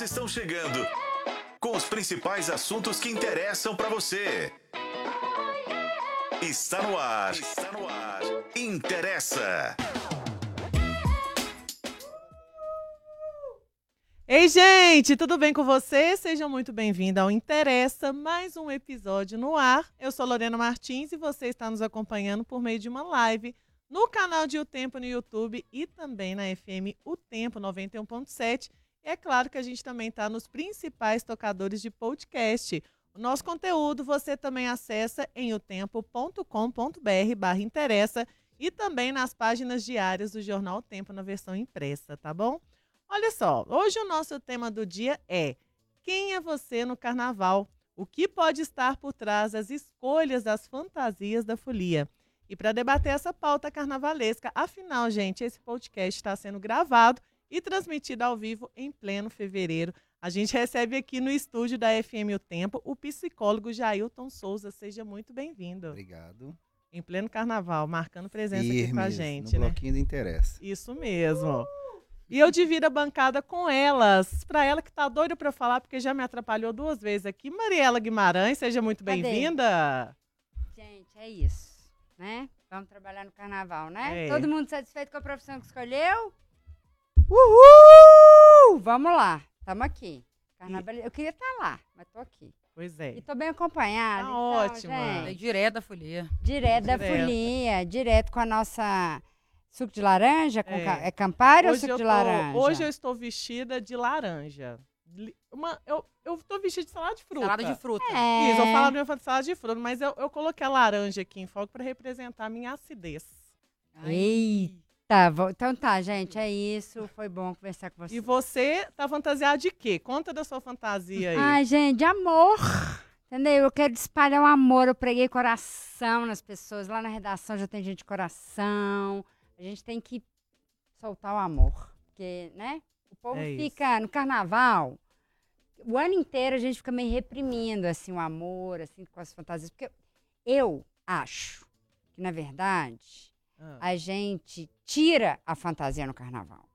estão chegando com os principais assuntos que interessam para você. Está no ar. Está no ar. Interessa. Ei, gente, tudo bem com você? Sejam muito bem-vindos ao Interessa, mais um episódio no ar. Eu sou Lorena Martins e você está nos acompanhando por meio de uma live no canal de O Tempo no YouTube e também na FM O Tempo 91.7. E é claro que a gente também está nos principais tocadores de podcast. O nosso conteúdo você também acessa em otempo.com.br barra interessa e também nas páginas diárias do Jornal o Tempo na versão impressa, tá bom? Olha só, hoje o nosso tema do dia é Quem é você no carnaval? O que pode estar por trás das escolhas das fantasias da folia? E para debater essa pauta carnavalesca, afinal, gente, esse podcast está sendo gravado e transmitido ao vivo em pleno fevereiro. A gente recebe aqui no estúdio da FM O Tempo o psicólogo Jailton Souza. Seja muito bem-vindo. Obrigado. Em pleno carnaval, marcando presença aqui com a Firmes, gente, no né? bloquinho do interesse. Isso mesmo. E eu divido a bancada com elas. Para ela que tá doida para falar, porque já me atrapalhou duas vezes aqui. Mariela Guimarães, seja muito bem-vinda. Gente, é isso, né? Vamos trabalhar no carnaval, né? É. Todo mundo satisfeito com a profissão que escolheu? Uhul! Vamos lá, estamos aqui. Carnaval... Eu queria estar lá, mas tô aqui. Pois E é. tô bem acompanhada. Tá então, ótima. gente, Falei direto da folia. direto da folia, direto com a nossa suco de laranja, com É. ca- é Campari ou Hoje suco eu, de tô, laranja? hoje eu estou vestida de laranja. Uma, eu, eu tô vestida de salada de fruta. Salada de fruta. É. Isso, eu falo minha de salada de fruta, mas eu, eu coloquei a laranja aqui em foco para representar a minha acidez. Ai. Eita, vou- então tá, gente, é isso. Foi bom conversar com você. E você tá fantasiado de quê? Conta da sua fantasia aí. Ai, gente, de amor. Entendeu? Eu quero espalhar o amor. Eu preguei coração nas pessoas. Lá na redação já tem gente de coração. A gente tem que soltar o amor. Porque, né? O povo É isso. fica no carnaval. O ano inteiro a gente fica meio reprimindo, assim, o amor, assim, com as fantasias. Porque eu acho que, na verdade, Ah, a gente tira a fantasia no carnaval.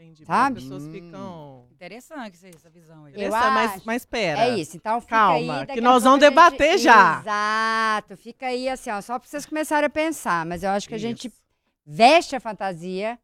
entendi. sabe? As pessoas Hum. ficam. Interessante essa- essa visão aí. Eu Interessante, mas, acho. mas pera. É isso, então fica Calma, aí. que nós vamos a gente- debater já. Exato, fica aí assim, ó, só pra vocês começarem a pensar. Mas eu acho que a gente Isso. veste a fantasia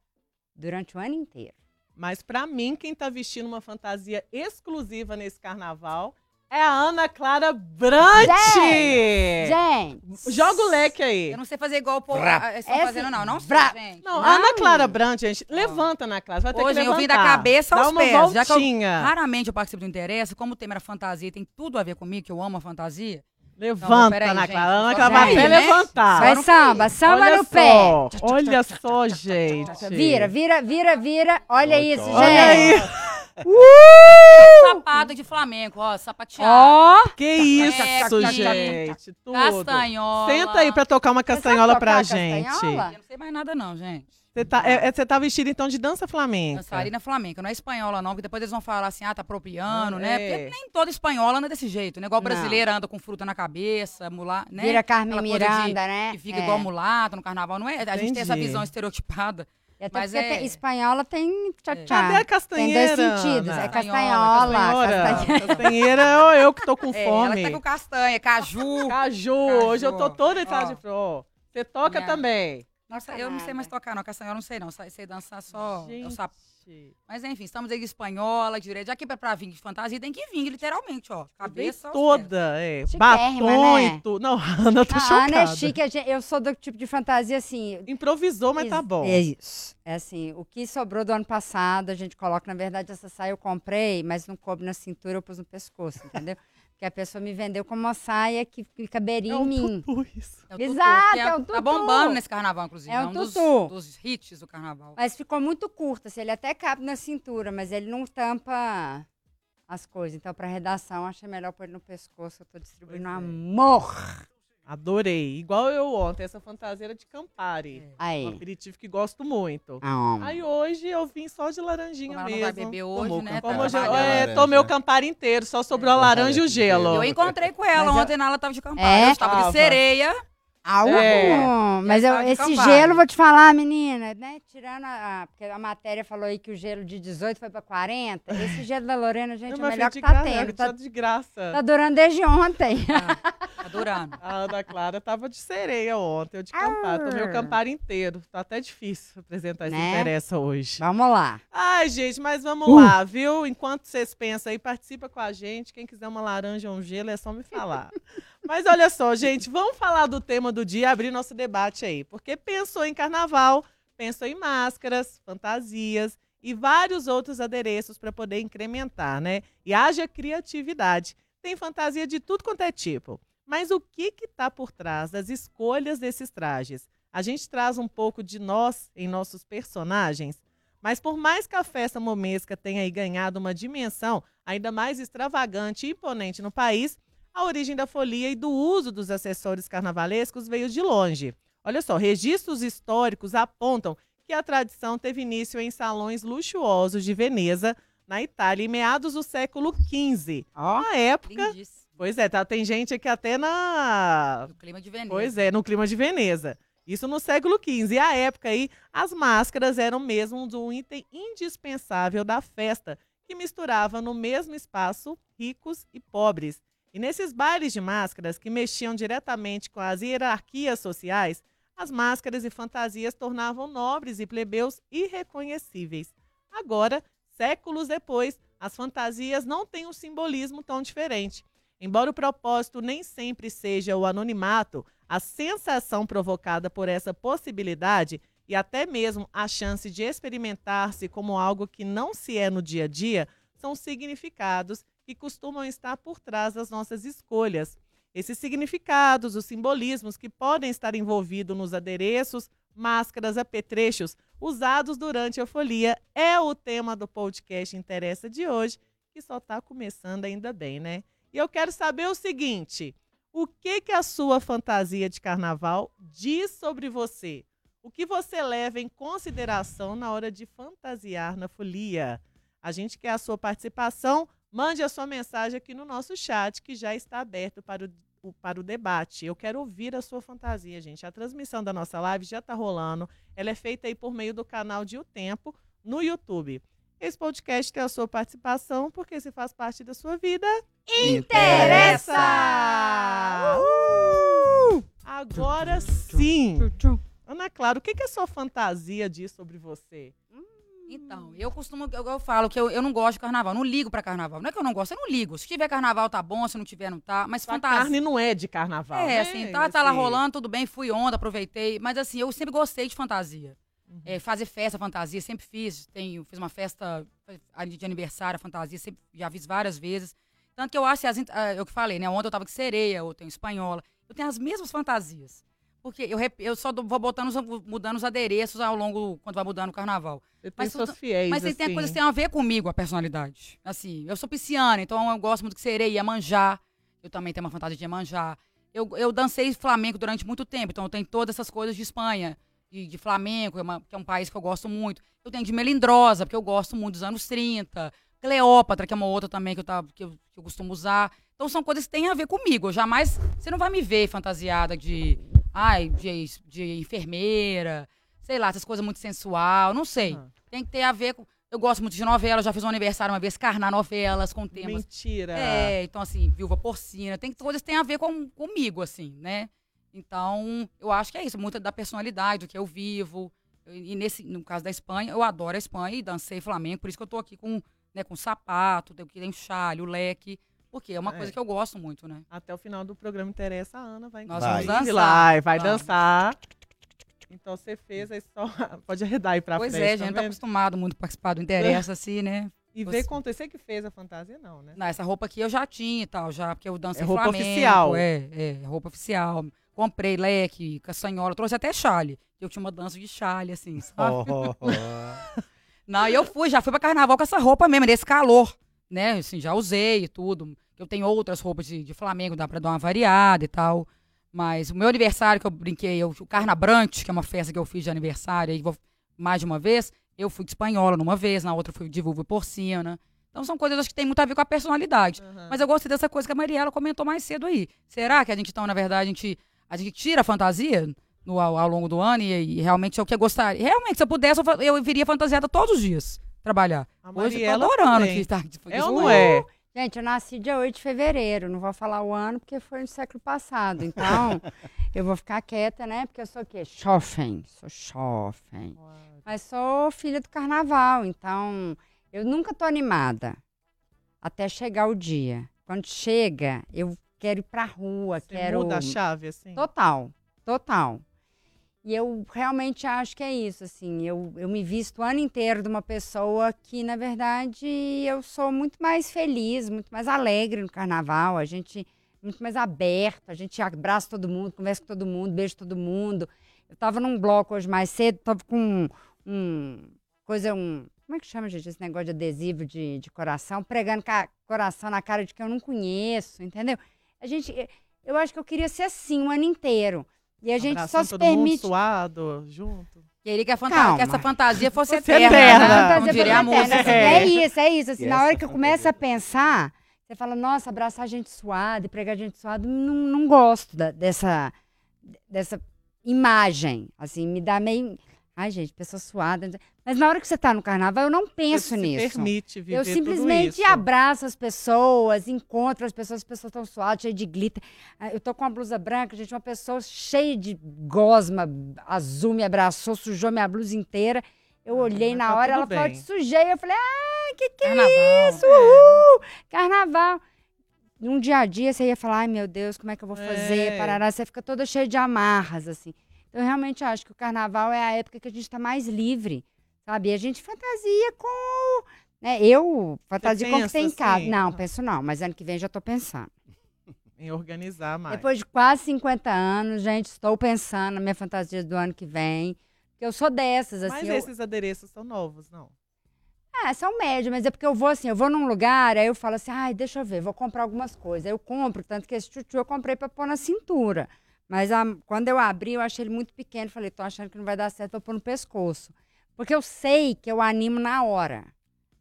durante o ano inteiro. Mas pra mim, quem tá vestindo uma fantasia exclusiva nesse carnaval é a Ana Clara Brant! Gente! Joga o leque aí. Eu não sei fazer igual o povo ah, estão fazendo, não. Não sei, gente. Não, Ana Clara Brant, gente, levanta na classe. Vai ter Hoje que eu levantar. vim da cabeça Dá aos uma pés. Já que eu, voltinha. raramente eu participo do interesse, como o tema era fantasia, tem tudo a ver comigo, que eu amo a fantasia. Levanta, peraí, Ana Clara. Ana Clara vai até né? levantar. Vai samba, samba olha no pé. olha só, gente. Vira, vira, vira, vira. Olha Olha, isso, gente. Olha aí. Sapato de flamengo, ó, sapateado. Ó, Que isso, É, gente. Tudo. Castanhola. Senta aí pra tocar uma castanhola pra castanhola? gente. Eu não sei mais nada, não, gente. Você tá, é, é- você tá vestido então de dança flamenca. Dançarina flamenca, não é espanhola, não, porque depois eles vão falar assim, ah, tá apropriando, né? É. Porque nem toda espanhola anda desse jeito, né? Igual brasileira anda com fruta na cabeça, mulá, né? vira Carmen Aquela coisa de- Miranda, né? que fica É. igual mulata no carnaval, não é? A gente tem essa Entendi. visão estereotipada. Até mas porque é- tem- espanhola tem tchá-tchá. Cadê a Tem castanheira? dois sentidos. Ana? É Castanhola. Castanheira. castanheira. Castanheira é eu que tô com É, ela fome. que tá com castanha, caju. Caju, hoje eu tô Caju. toda de Ó. de flor. Você toca Minha- também. Nossa, eu não sei mais tocar, não. Castanhola eu não sei, não. Sei, sei dançar só. eu sap- Gente, Mas enfim, estamos aí de espanhola, direito. Já que pra, pra vir de fantasia, tem que vir, literalmente, ó. Cabeça. toda, é. Batom né? e tudo. Não, Ana, eu tô A chocada. Ana é chique, gente- eu sou do tipo de fantasia assim. Improvisou, mas tá bom. É isso. É assim, o que sobrou do ano passado, a gente coloca. Na verdade, essa saia eu comprei, mas não coube na cintura, eu pus no pescoço, entendeu? Porque a pessoa me vendeu como uma saia que, que caberia É em mim. tutu isso. É o tutu, Exato, que é o Tá tutu. bombando nesse carnaval, inclusive. É o um dos, tutu. dos hits do carnaval. Mas ficou muito curta, assim, ele até cabe na cintura, mas ele não tampa as coisas. Então, pra redação, achei melhor pôr ele no pescoço. Eu tô distribuindo é. amor. Adorei. Igual eu ontem, essa fantasia era de Campari. Um Aí. aperitivo que gosto muito. Ah, Aí hoje eu vim só de laranjinha Como ela não mesmo. vai beber hoje, Tomou né? Como tá eu é, laranja. tomei o Campari inteiro, só sobrou a laranja e o gelo. Eu encontrei com ela Mas eu- ontem, ela tava de campari. É? Eu estava Tava. de sereia. Algo. É. Mas E eu- esse gelo, vou te falar, menina, né? Tirando a, a- Porque a matéria falou aí que o gelo de 18 foi pra 40. Esse gelo da Lorena, gente, é o melhor foi que tá gra- tendo. Tá, de graça. tá durando desde ontem. Tá adorando. A Ana Clara tava de sereia ontem, eu de Campari. Tomei o Arr. Campari inteiro. Tá até difícil apresentar esse Né? interessa hoje. Vamos lá. Ai, gente, mas vamos Uh. lá, viu? Enquanto vocês pensam aí, participa com a gente. Quem quiser uma laranja ou um gelo, é só me falar. mas olha só, gente, vamos falar do tema do dia, abrir nosso debate aí. Porque pensou em carnaval, pensou em máscaras, fantasias e vários outros adereços para poder incrementar, né? E haja criatividade. Tem fantasia de tudo quanto é tipo. Mas o que que tá por trás das escolhas desses trajes? A gente traz um pouco de nós em nossos personagens? Mas por mais que a festa momesca tenha ganhado uma dimensão ainda mais extravagante e imponente no país, a origem da folia e do uso dos acessórios carnavalescos veio de longe. Olha só, registros históricos apontam que a tradição teve início em salões luxuosos de Veneza, na Itália, em meados do século XV. Na época, Lindíssimo. pois é, tá, tem gente aqui até na Do clima de Veneza. Pois é, no clima de Veneza. Isso no século XV. E à época aí, as máscaras eram mesmo um item indispensável da festa, que misturava no mesmo espaço ricos e pobres. E nesses bailes de máscaras, que mexiam diretamente com as hierarquias sociais, as máscaras e fantasias tornavam nobres e plebeus irreconhecíveis. Agora, séculos depois, as fantasias não têm um simbolismo tão diferente. Embora o propósito nem sempre seja o anonimato, a sensação provocada por essa possibilidade e até mesmo a chance de experimentar-se como algo que não se é no dia a dia são significados que costumam estar por trás das nossas escolhas. Esses significados, os simbolismos que podem estar envolvidos nos adereços, máscaras, apetrechos usados durante a folia é o tema do podcast Interessa de hoje, que só está começando ainda bem, né? E eu quero saber o seguinte: o que que a sua fantasia de carnaval diz sobre você? O que você leva em consideração na hora de fantasiar na folia? A gente quer a sua participação. Mande a sua mensagem aqui no nosso chat, que já está aberto para o, o- para o debate. Eu quero ouvir a sua fantasia, gente. A transmissão da nossa live já está rolando. Ela é feita aí por meio do canal de O Tempo no YouTube. Esse podcast tem a sua participação, porque se faz parte da sua vida, interessa! Uhul! Agora sim! Ana Clara, o que, que a sua fantasia diz sobre você? Então, eu costumo, eu, eu falo que eu, eu não gosto de carnaval, não ligo pra carnaval. Não é que eu não gosto, eu não ligo. Se tiver carnaval, tá bom, se não tiver, não tá. Mas fantasia. carne não é de carnaval, É, né? assim, tá, tá lá rolando, tudo bem, fui onda, aproveitei. Mas assim, eu sempre gostei de fantasia. Uhum. É, fazer festa, fantasia, sempre fiz. Tenho, fiz uma festa de aniversário, fantasia, sempre, já fiz várias vezes. Tanto que eu acho, que as, ah, eu que falei, né? Ontem eu tava de sereia, ou tenho espanhola. Eu tenho as mesmas fantasias. Porque eu, eu só vou botando, mudando os adereços ao longo, quando vai mudando o carnaval. Mas seus tudo- fiéis, Mas tem, tem assim. coisas que tem a ver comigo, a personalidade. Assim, eu sou pisciana, então eu gosto muito de sereia, Iemanjá. Eu também tenho uma fantasia de Iemanjá. Eu, eu dancei flamenco durante muito tempo, então eu tenho todas essas coisas de Espanha, de, de flamenco, é que é um país que eu gosto muito. Eu tenho de melindrosa, porque eu gosto muito dos anos 30. Cleópatra, que é uma outra também que eu, que eu, que eu costumo usar. Então são coisas que têm a ver comigo. Eu jamais. Você não vai me ver fantasiada de. Ai, de, de enfermeira, sei lá, essas coisas muito sensual, não sei. Tem que ter a ver com. Eu gosto muito de novela, já fiz um aniversário uma vez, carnar novelas com temas. Mentira. É, então assim, viúva porcina, tem coisas que têm a ver com, comigo, assim, né? Então, eu acho que é isso, muita da personalidade, do que eu vivo. E nesse, no caso da Espanha, eu adoro a Espanha e dancei flamengo, por isso que eu tô aqui com, né, com sapato, tem tem chale, o leque, porque é uma É. coisa que eu gosto muito, né? Até o final do programa interessa, a Ana vai Nós Vai. vamos dançar. Vai, vai Vamos. dançar. Então você fez aí só. Pode arredar aí pra Pois frente. é, tá gente, tá vendo? acostumado muito a participar do Interessa, assim, né? E ver quanto você que fez a fantasia, não, né? Não, essa roupa aqui eu já tinha e tal, já, porque eu dancei É roupa flamenco. oficial. É, é, roupa oficial. Comprei leque, caçanhola, trouxe até chale. Eu tinha uma dança de chale, assim, sabe? Oh, oh, oh. Não, e eu fui, já fui pra carnaval com essa roupa mesmo, nesse calor, né? Assim, já usei e tudo. Eu tenho outras roupas de, de Flamengo, dá pra dar uma variada e tal. Mas o meu aniversário que eu brinquei, eu, o Carnabrante, que é uma festa que eu fiz de aniversário, aí vou mais de uma vez, eu fui de espanhola numa vez, na outra fui de vulva e porcina. Então são coisas acho que tem muito a ver com a personalidade. Aham. Mas eu gostei dessa coisa que a Mariela comentou mais cedo aí. Será que a gente, então, na verdade, a gente A gente tira a fantasia no, ao, ao longo do ano e, e realmente é o que eu gostaria. Realmente, se eu pudesse, eu, eu viria fantasiada todos os dias trabalhar. A Hoje eu tô adorando também. aqui. estar É ou não é? Gente, eu nasci dia 8 de fevereiro, não vou falar o ano porque foi no século passado. Então, eu vou ficar quieta, né? Porque eu sou o quê? Jovem, sou jovem. Mas sou filha do carnaval, então eu nunca tô animada até chegar o dia. Quando chega, eu quero ir pra rua, Você quero muda a chave, assim? Total, total. E eu realmente acho que é isso, assim, eu, eu me visto o ano inteiro de uma pessoa que, na verdade, eu sou muito mais feliz, muito mais alegre no carnaval, a gente muito mais aberta, a gente abraça todo mundo, conversa com todo mundo, beija todo mundo. Eu tava num bloco hoje mais cedo, tava com um, um coisa, um, como é que chama, gente, esse negócio de adesivo de, de coração, pregando coração na cara de quem eu não conheço, entendeu? A gente, eu acho que eu queria ser assim o ano inteiro. E a gente só Abraçando se todo mundo permite. suado, junto. Queria que, a fanta- Calma. que essa fantasia fosse Fosse eterna. eterna. né? Fantasia diria a música. assim, É isso, é isso. Assim, na hora que eu começo a pensar, você fala, nossa, abraçar gente suada e pregar gente suada, não, não gosto da- dessa, dessa imagem. Assim, me dá meio. Ai, gente, pessoa suada. Mas na hora que você tá no carnaval, eu não penso Você se nisso. permite viver Eu simplesmente abraço as pessoas, encontro as pessoas, as pessoas estão suadas, cheias de glitter. Ah, Eu tô com uma blusa branca, gente, uma pessoa cheia de gosma azul me abraçou, sujou minha blusa inteira. Eu olhei na tá hora, ela falou, bem. te sujei. Eu falei, ah, que que Carnaval. é isso? Uhul! Carnaval. Num dia a dia, você ia falar, ai meu Deus, como é que eu vou fazer? É. Parará, você fica toda cheia de amarras, assim. Então, eu realmente acho que o carnaval é a época que a gente está mais livre, sabe? E a gente fantasia com. Né? Eu fantasia com o que tem em casa. assim? Não, Ah. penso não, mas ano que vem já estou pensando. Em organizar mais. Depois de quase 50 anos, gente, estou pensando na minha fantasia do ano que vem. Porque eu sou dessas, assim. Mas eu- esses adereços são novos, não? Ah, são médios, mas é porque eu vou assim, eu vou num lugar, aí eu falo assim, ai, deixa eu ver, vou comprar algumas coisas. Aí eu compro, tanto que esse tchutchu eu comprei pra pôr na cintura. Mas a- quando eu abri, eu achei ele muito pequeno, falei, tô achando que não vai dar certo, vou pôr no pescoço. Porque eu sei que eu animo na hora.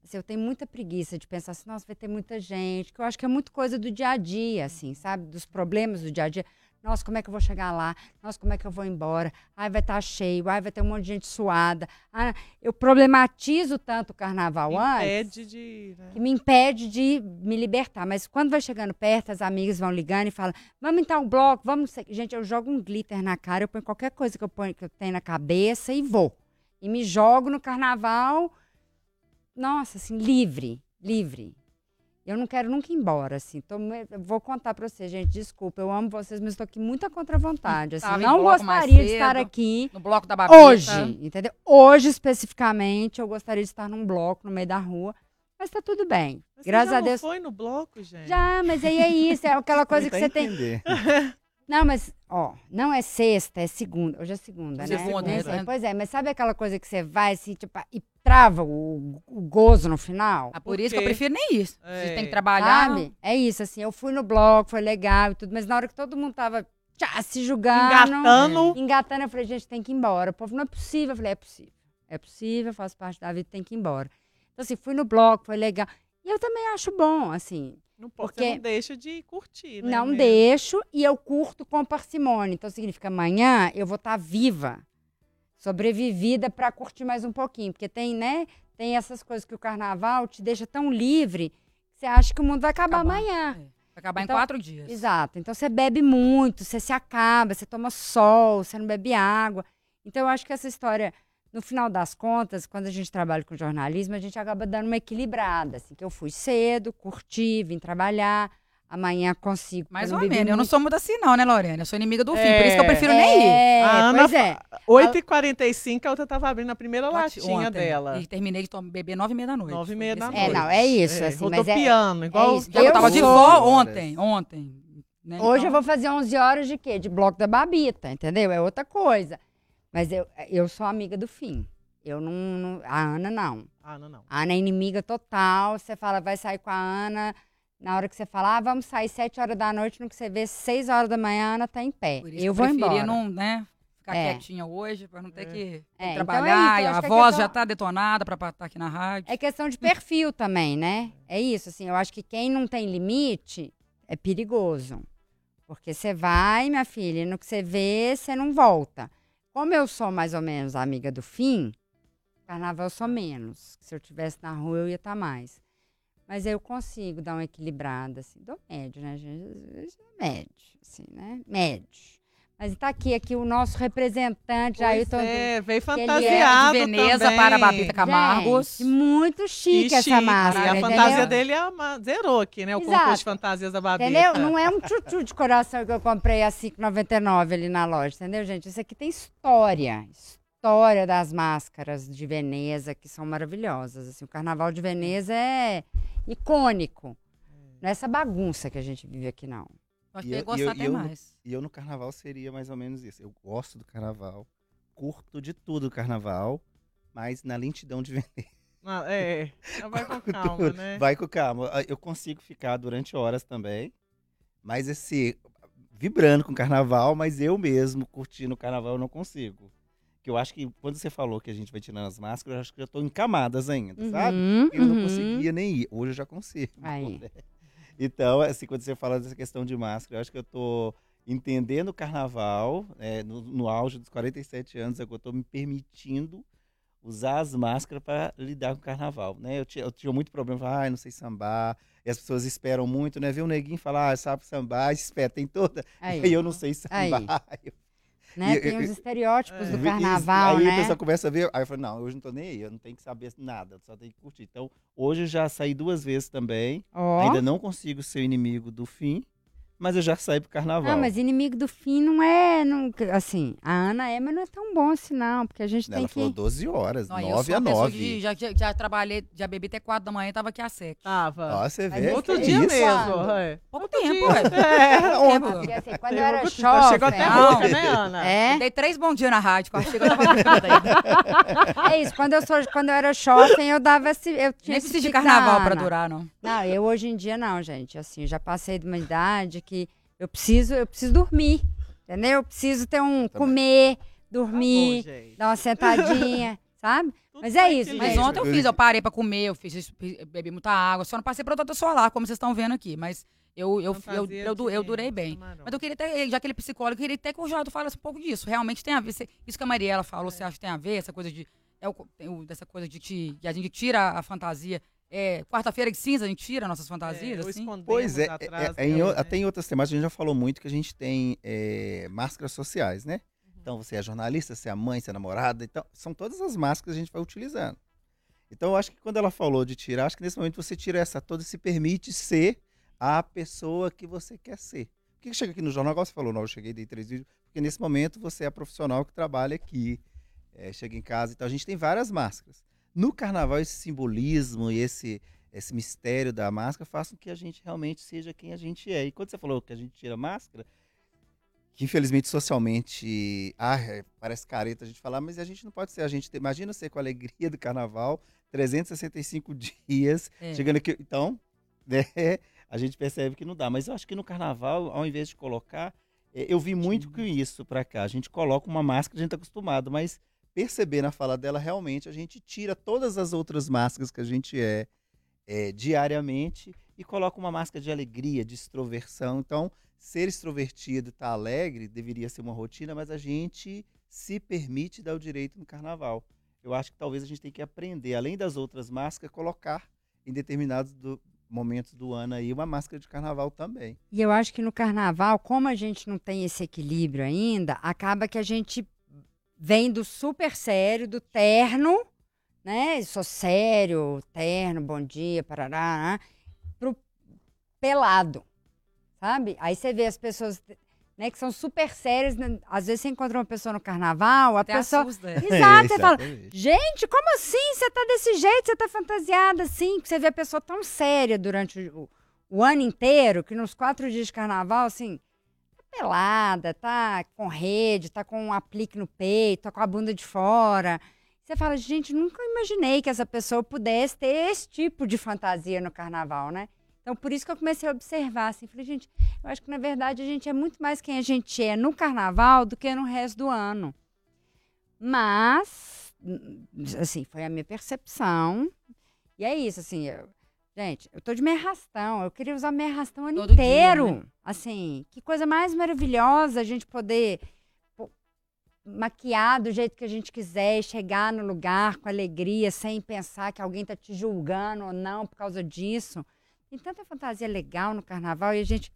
Assim, eu tenho muita preguiça de pensar assim, nossa, vai ter muita gente, que eu acho que é muito coisa do dia a dia, assim, sabe? Dos problemas do dia a dia. Nossa, como é que eu vou chegar lá? Nossa, como é que eu vou embora? Ai, vai estar cheio. Ai, vai ter um monte de gente suada. Ah, eu problematizo tanto o carnaval antes Impede de. né? que me impede de me libertar. Mas quando vai chegando perto, as amigas vão ligando e falam: vamos então um bloco, vamos. ser-" Gente, eu jogo um glitter na cara, eu ponho qualquer coisa que eu, ponho, que eu tenho na cabeça e vou. E me jogo no carnaval, nossa, assim, livre, livre. Eu não quero nunca ir embora, assim. Tô vou contar pra vocês, gente, desculpa, eu amo vocês, mas estou aqui muita contra vontade. Assim, não gostaria de estar cedo. aqui No bloco da Babita. hoje, entendeu? Hoje, especificamente, eu gostaria de estar num bloco no meio da rua, mas tá tudo bem. Mas Graças você já a Deus. Não foi no bloco, gente? Já, mas aí é isso, é aquela coisa que Tentar você tem. Não, mas, ó, não é sexta, é segunda. Hoje é segunda, né? Segunda, né? sei. Pois é, mas sabe aquela coisa que você vai assim, tipo, e trava o, o gozo no final? Ah, por Por isso que eu prefiro nem isso. É. Você tem que trabalhar. Sabe? É isso, assim, eu fui no bloco, foi legal e tudo, mas na hora que todo mundo tava tchá, se julgando, Engatando. engatando, eu falei, gente, tem que ir embora. O povo, não é possível. Eu falei, é possível. É possível, faz parte da vida, tem que ir embora. Então, assim, fui no bloco, foi legal. E eu também acho bom, assim, Não, pode, Porque- você não deixa de curtir, né? não mesmo? deixo e eu curto com parcimônia. Então, significa amanhã eu vou estar viva, sobrevivida para curtir mais um pouquinho. Porque tem, né, tem essas coisas que o carnaval te deixa tão livre que você acha que o mundo vai acabar, Acabar. amanhã. Vai acabar Então, em quatro dias. Exato. Então você bebe muito, você se acaba, você toma sol, você não bebe água. Então eu acho que essa história, no final das contas, quando a gente trabalha com jornalismo, a gente acaba dando uma equilibrada. Assim, que eu fui cedo, curti, vim trabalhar, amanhã consigo. Mais eu ou menos. Eu não sou muito assim, não, né, Lorena? Eu sou inimiga do fim. É. Por isso que eu prefiro nem ir. É, A Ana pois é. 8h45, a outra tava abrindo a primeira latinha ontem. dela. E terminei de tomar, beber nove e meia da noite. 9 e meia da Desse noite. É, não, é isso, assim, mas é- igual... isso. Que eu Eu tava de vó ontem, ontem. né? Hoje eu Então, vou fazer 11 horas de quê? De bloco da babita, entendeu? É outra coisa. Mas eu, eu sou amiga do fim. Eu não, não- A Ana não. Ah, não, não. A Ana é inimiga total. Você fala, vai sair com a Ana. Na hora que você fala, ah, vamos sair 7 horas da noite, no que você vê 6 horas da manhã, a Ana tá em pé. Por isso Eu vou preferia embora. não, né, ficar É. quietinha hoje, pra não ter É. que, É, então é trabalhar. e acho a que é voz questão- já tá detonada pra estar aqui na rádio. É questão de perfil também, né? É isso, assim. Eu acho que quem não tem limite é perigoso. Porque você vai, minha filha, e no que você vê, você não volta. Como eu sou mais ou menos amiga do fim, carnaval eu sou menos. Se eu tivesse na rua, eu ia estar mais. Mas eu consigo dar uma equilibrada, assim. Dou médio, né, gente? Médio, assim, né? Médio. Mas tá aqui, aqui o nosso representante, Pois Ailton. é, veio ele é de fantasiado Veneza também. para Babita Camargos. Gente, muito chique, Que essa chique. máscara. E a entendeu? fantasia dele é uma... zerou aqui, né? O Exato. concurso de fantasias da Babita. Entendeu? Não é um tchutchu de coração que eu comprei a 5,99 ali na loja, entendeu, gente? Isso aqui tem história. História das máscaras de Veneza, que são maravilhosas. Assim, o carnaval de Veneza é icônico. Não é essa bagunça que a gente vive aqui, não. Acho E que eu eu- gostar eu- até eu- mais. E eu no carnaval seria mais ou menos isso. Eu gosto do carnaval, curto de tudo o carnaval, mas na lentidão de Veneza. Ah, é, vai com calma, né? Vai com calma. Ah, Eu consigo ficar durante horas também, mas esse vibrando com o carnaval, mas eu mesmo curtindo o carnaval eu não consigo. Que eu acho que quando você falou que a gente vai tirando as máscaras, eu acho que já tô em camadas ainda, sabe? Uhum, Eu não uhum. conseguia nem ir. Hoje eu já consigo. Aí. né? Então, assim, quando você fala dessa questão de máscara, eu acho que eu tô entendendo o carnaval, é, no, no auge dos 47 anos, é eu tô me permitindo usar as máscaras para lidar com o carnaval, né? Eu tinha, eu tinha muito problema, falava, ah, não sei sambar, e as pessoas esperam muito, né? Ver um neguinho falar, ah, sabe sambar, espera, tem toda, Aí, e eu não sei sambar. Eu- né? e- Tem os estereótipos do Isso, carnaval, aí né? a pessoa começa a ver, aí eu falo, não, hoje não tô nem aí, eu não tenho que saber nada, só tenho que curtir. Então, hoje eu já saí duas vezes também, Ó. ainda não consigo ser o inimigo do fim, mas eu já saí pro carnaval. Ah, mas inimigo do fim não é. Não, assim, a Ana é, mas não é tão bom assim, não. Porque a gente Ela tem falou que. 12 horas, Não, eu 9 sou a uma pessoa 9. que já, já, já trabalhei, já bebi até 4 da manhã e tava aqui às 7. Tava. Ó, você vê. Outro que dia isso? mesmo. É. Pouco Outro tempo, ué. É. Tempo. Porque, assim, quando eu era jovem. Chegou até Não. rouca, né, Ana? É? Dei três bons dias na rádio, quando chegou eu tava. É isso, quando eu, sou, quando eu era jovem, eu dava esse. Eu tinha Nem esse precisa de carnaval pra durar, não. Não, eu hoje em dia não, gente. Assim, já passei de uma idade que eu preciso, eu preciso dormir. Entendeu? Eu preciso ter um. comer, Tá dormir, bom, gente. dar uma sentadinha, sabe? Mas é isso. Mas ontem eu fiz, eu parei pra comer, eu fiz, bebi muita água, só não passei protetor solar, como vocês estão vendo aqui. Mas eu, eu, eu, eu, eu de durei bem. Mas eu queria até, já que ele é psicólogo, eu queria até que o Jordo falasse um pouco disso. Realmente tem a ver. Isso que a Mariela falou, você acha que tem a ver? Essa coisa de. É o, dessa coisa de te, que a gente tira a fantasia. É, Quarta-feira de cinza, a gente tira nossas fantasias, É, assim. Pois é, atrás é, é em o- né? até em outras temáticas a gente já falou muito que a gente tem é, máscaras sociais, né? Uhum. Então você é jornalista, você é mãe, você é namorada, então são todas as máscaras que a gente vai utilizando. Então eu acho que quando ela falou de tirar, acho que nesse momento você tira essa toda e se permite ser a pessoa que você quer ser. Por que chega aqui no jornal, igual você falou, não, eu cheguei, dei três vídeos, porque nesse momento você é a profissional que trabalha aqui, é, chega em casa, então a gente tem várias máscaras. No carnaval, esse simbolismo e esse, esse mistério da máscara faz com que a gente realmente seja quem a gente é. E quando você falou que a gente tira máscara, que infelizmente socialmente ah, é, parece careta a gente falar, mas a gente não pode ser. A gente imagina ser com a alegria do carnaval, 365 dias, É. chegando aqui. Então, né, a gente percebe que não dá. Mas eu acho que no carnaval, ao invés de colocar, é, eu vi muito com isso pra cá. A gente coloca uma máscara, a gente tá acostumado, mas perceber na fala dela, realmente, a gente tira todas as outras máscaras que a gente é, é, diariamente e coloca uma máscara de alegria, de extroversão. Então, ser extrovertido, estar alegre, deveria ser uma rotina, mas a gente se permite dar o direito no carnaval. Eu acho que talvez a gente tenha que aprender, além das outras máscaras, colocar em determinados do- momentos do ano aí uma máscara de carnaval também. E eu acho que no carnaval, como a gente não tem esse equilíbrio ainda, acaba que a gente vem do super sério, do terno, né? Sou sério, terno, bom dia, parará, né? pro pelado, sabe? Aí você vê as pessoas né, que são super sérias. né? Às vezes você encontra uma pessoa no carnaval, a Até pessoa. assusta. é. Exato, você fala. Gente, como assim? Você tá desse jeito, você tá fantasiada assim, que você vê a pessoa tão séria durante o, o ano inteiro, que nos quatro dias de carnaval, assim, pelada, tá com rede, tá com um aplique no peito, tá com a bunda de fora. Você fala, gente, nunca imaginei que essa pessoa pudesse ter esse tipo de fantasia no carnaval, né? Então, por isso que eu comecei a observar, assim, falei, gente, eu acho que na verdade a gente é muito mais quem a gente é no carnaval do que no resto do ano. Mas, hum, assim, foi a minha percepção. E é isso, assim, eu- Gente, eu tô de meia rastão. Eu queria usar meia rastão o ano Todo dia, inteiro. né? Assim, que coisa mais maravilhosa a gente poder pô, maquiar do jeito que a gente quiser e chegar no lugar com alegria, sem pensar que alguém tá te julgando ou não por causa disso. Tem tanta fantasia legal no carnaval e a gente.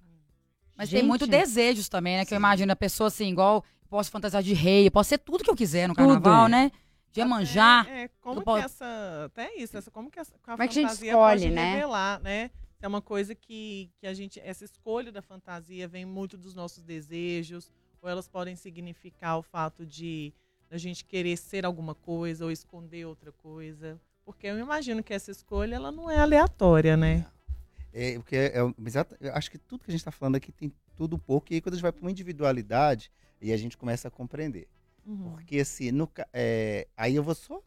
Mas Gente, tem muito desejos também, né? Que eu Sim. imagino a pessoa assim, igual, posso fantasiar de rei, eu posso ser tudo que eu quiser no Tudo. carnaval, né? De Iemanjá. É, é, como que essa. Até isso, essa, como que essa, a Como é que a gente fantasia escolhe, pode né? revelar, né? É uma coisa que, que a gente. Essa escolha da fantasia vem muito dos nossos desejos, ou elas podem significar o fato de a gente querer ser alguma coisa ou esconder outra coisa. Porque eu imagino que essa escolha ela não é aleatória, né? É, porque é, é, exato, eu acho que tudo que a gente está falando aqui tem tudo um pouco, e aí quando a gente vai para uma individualidade, e a gente começa a compreender. Uhum. Porque assim, no é, aí eu vou só,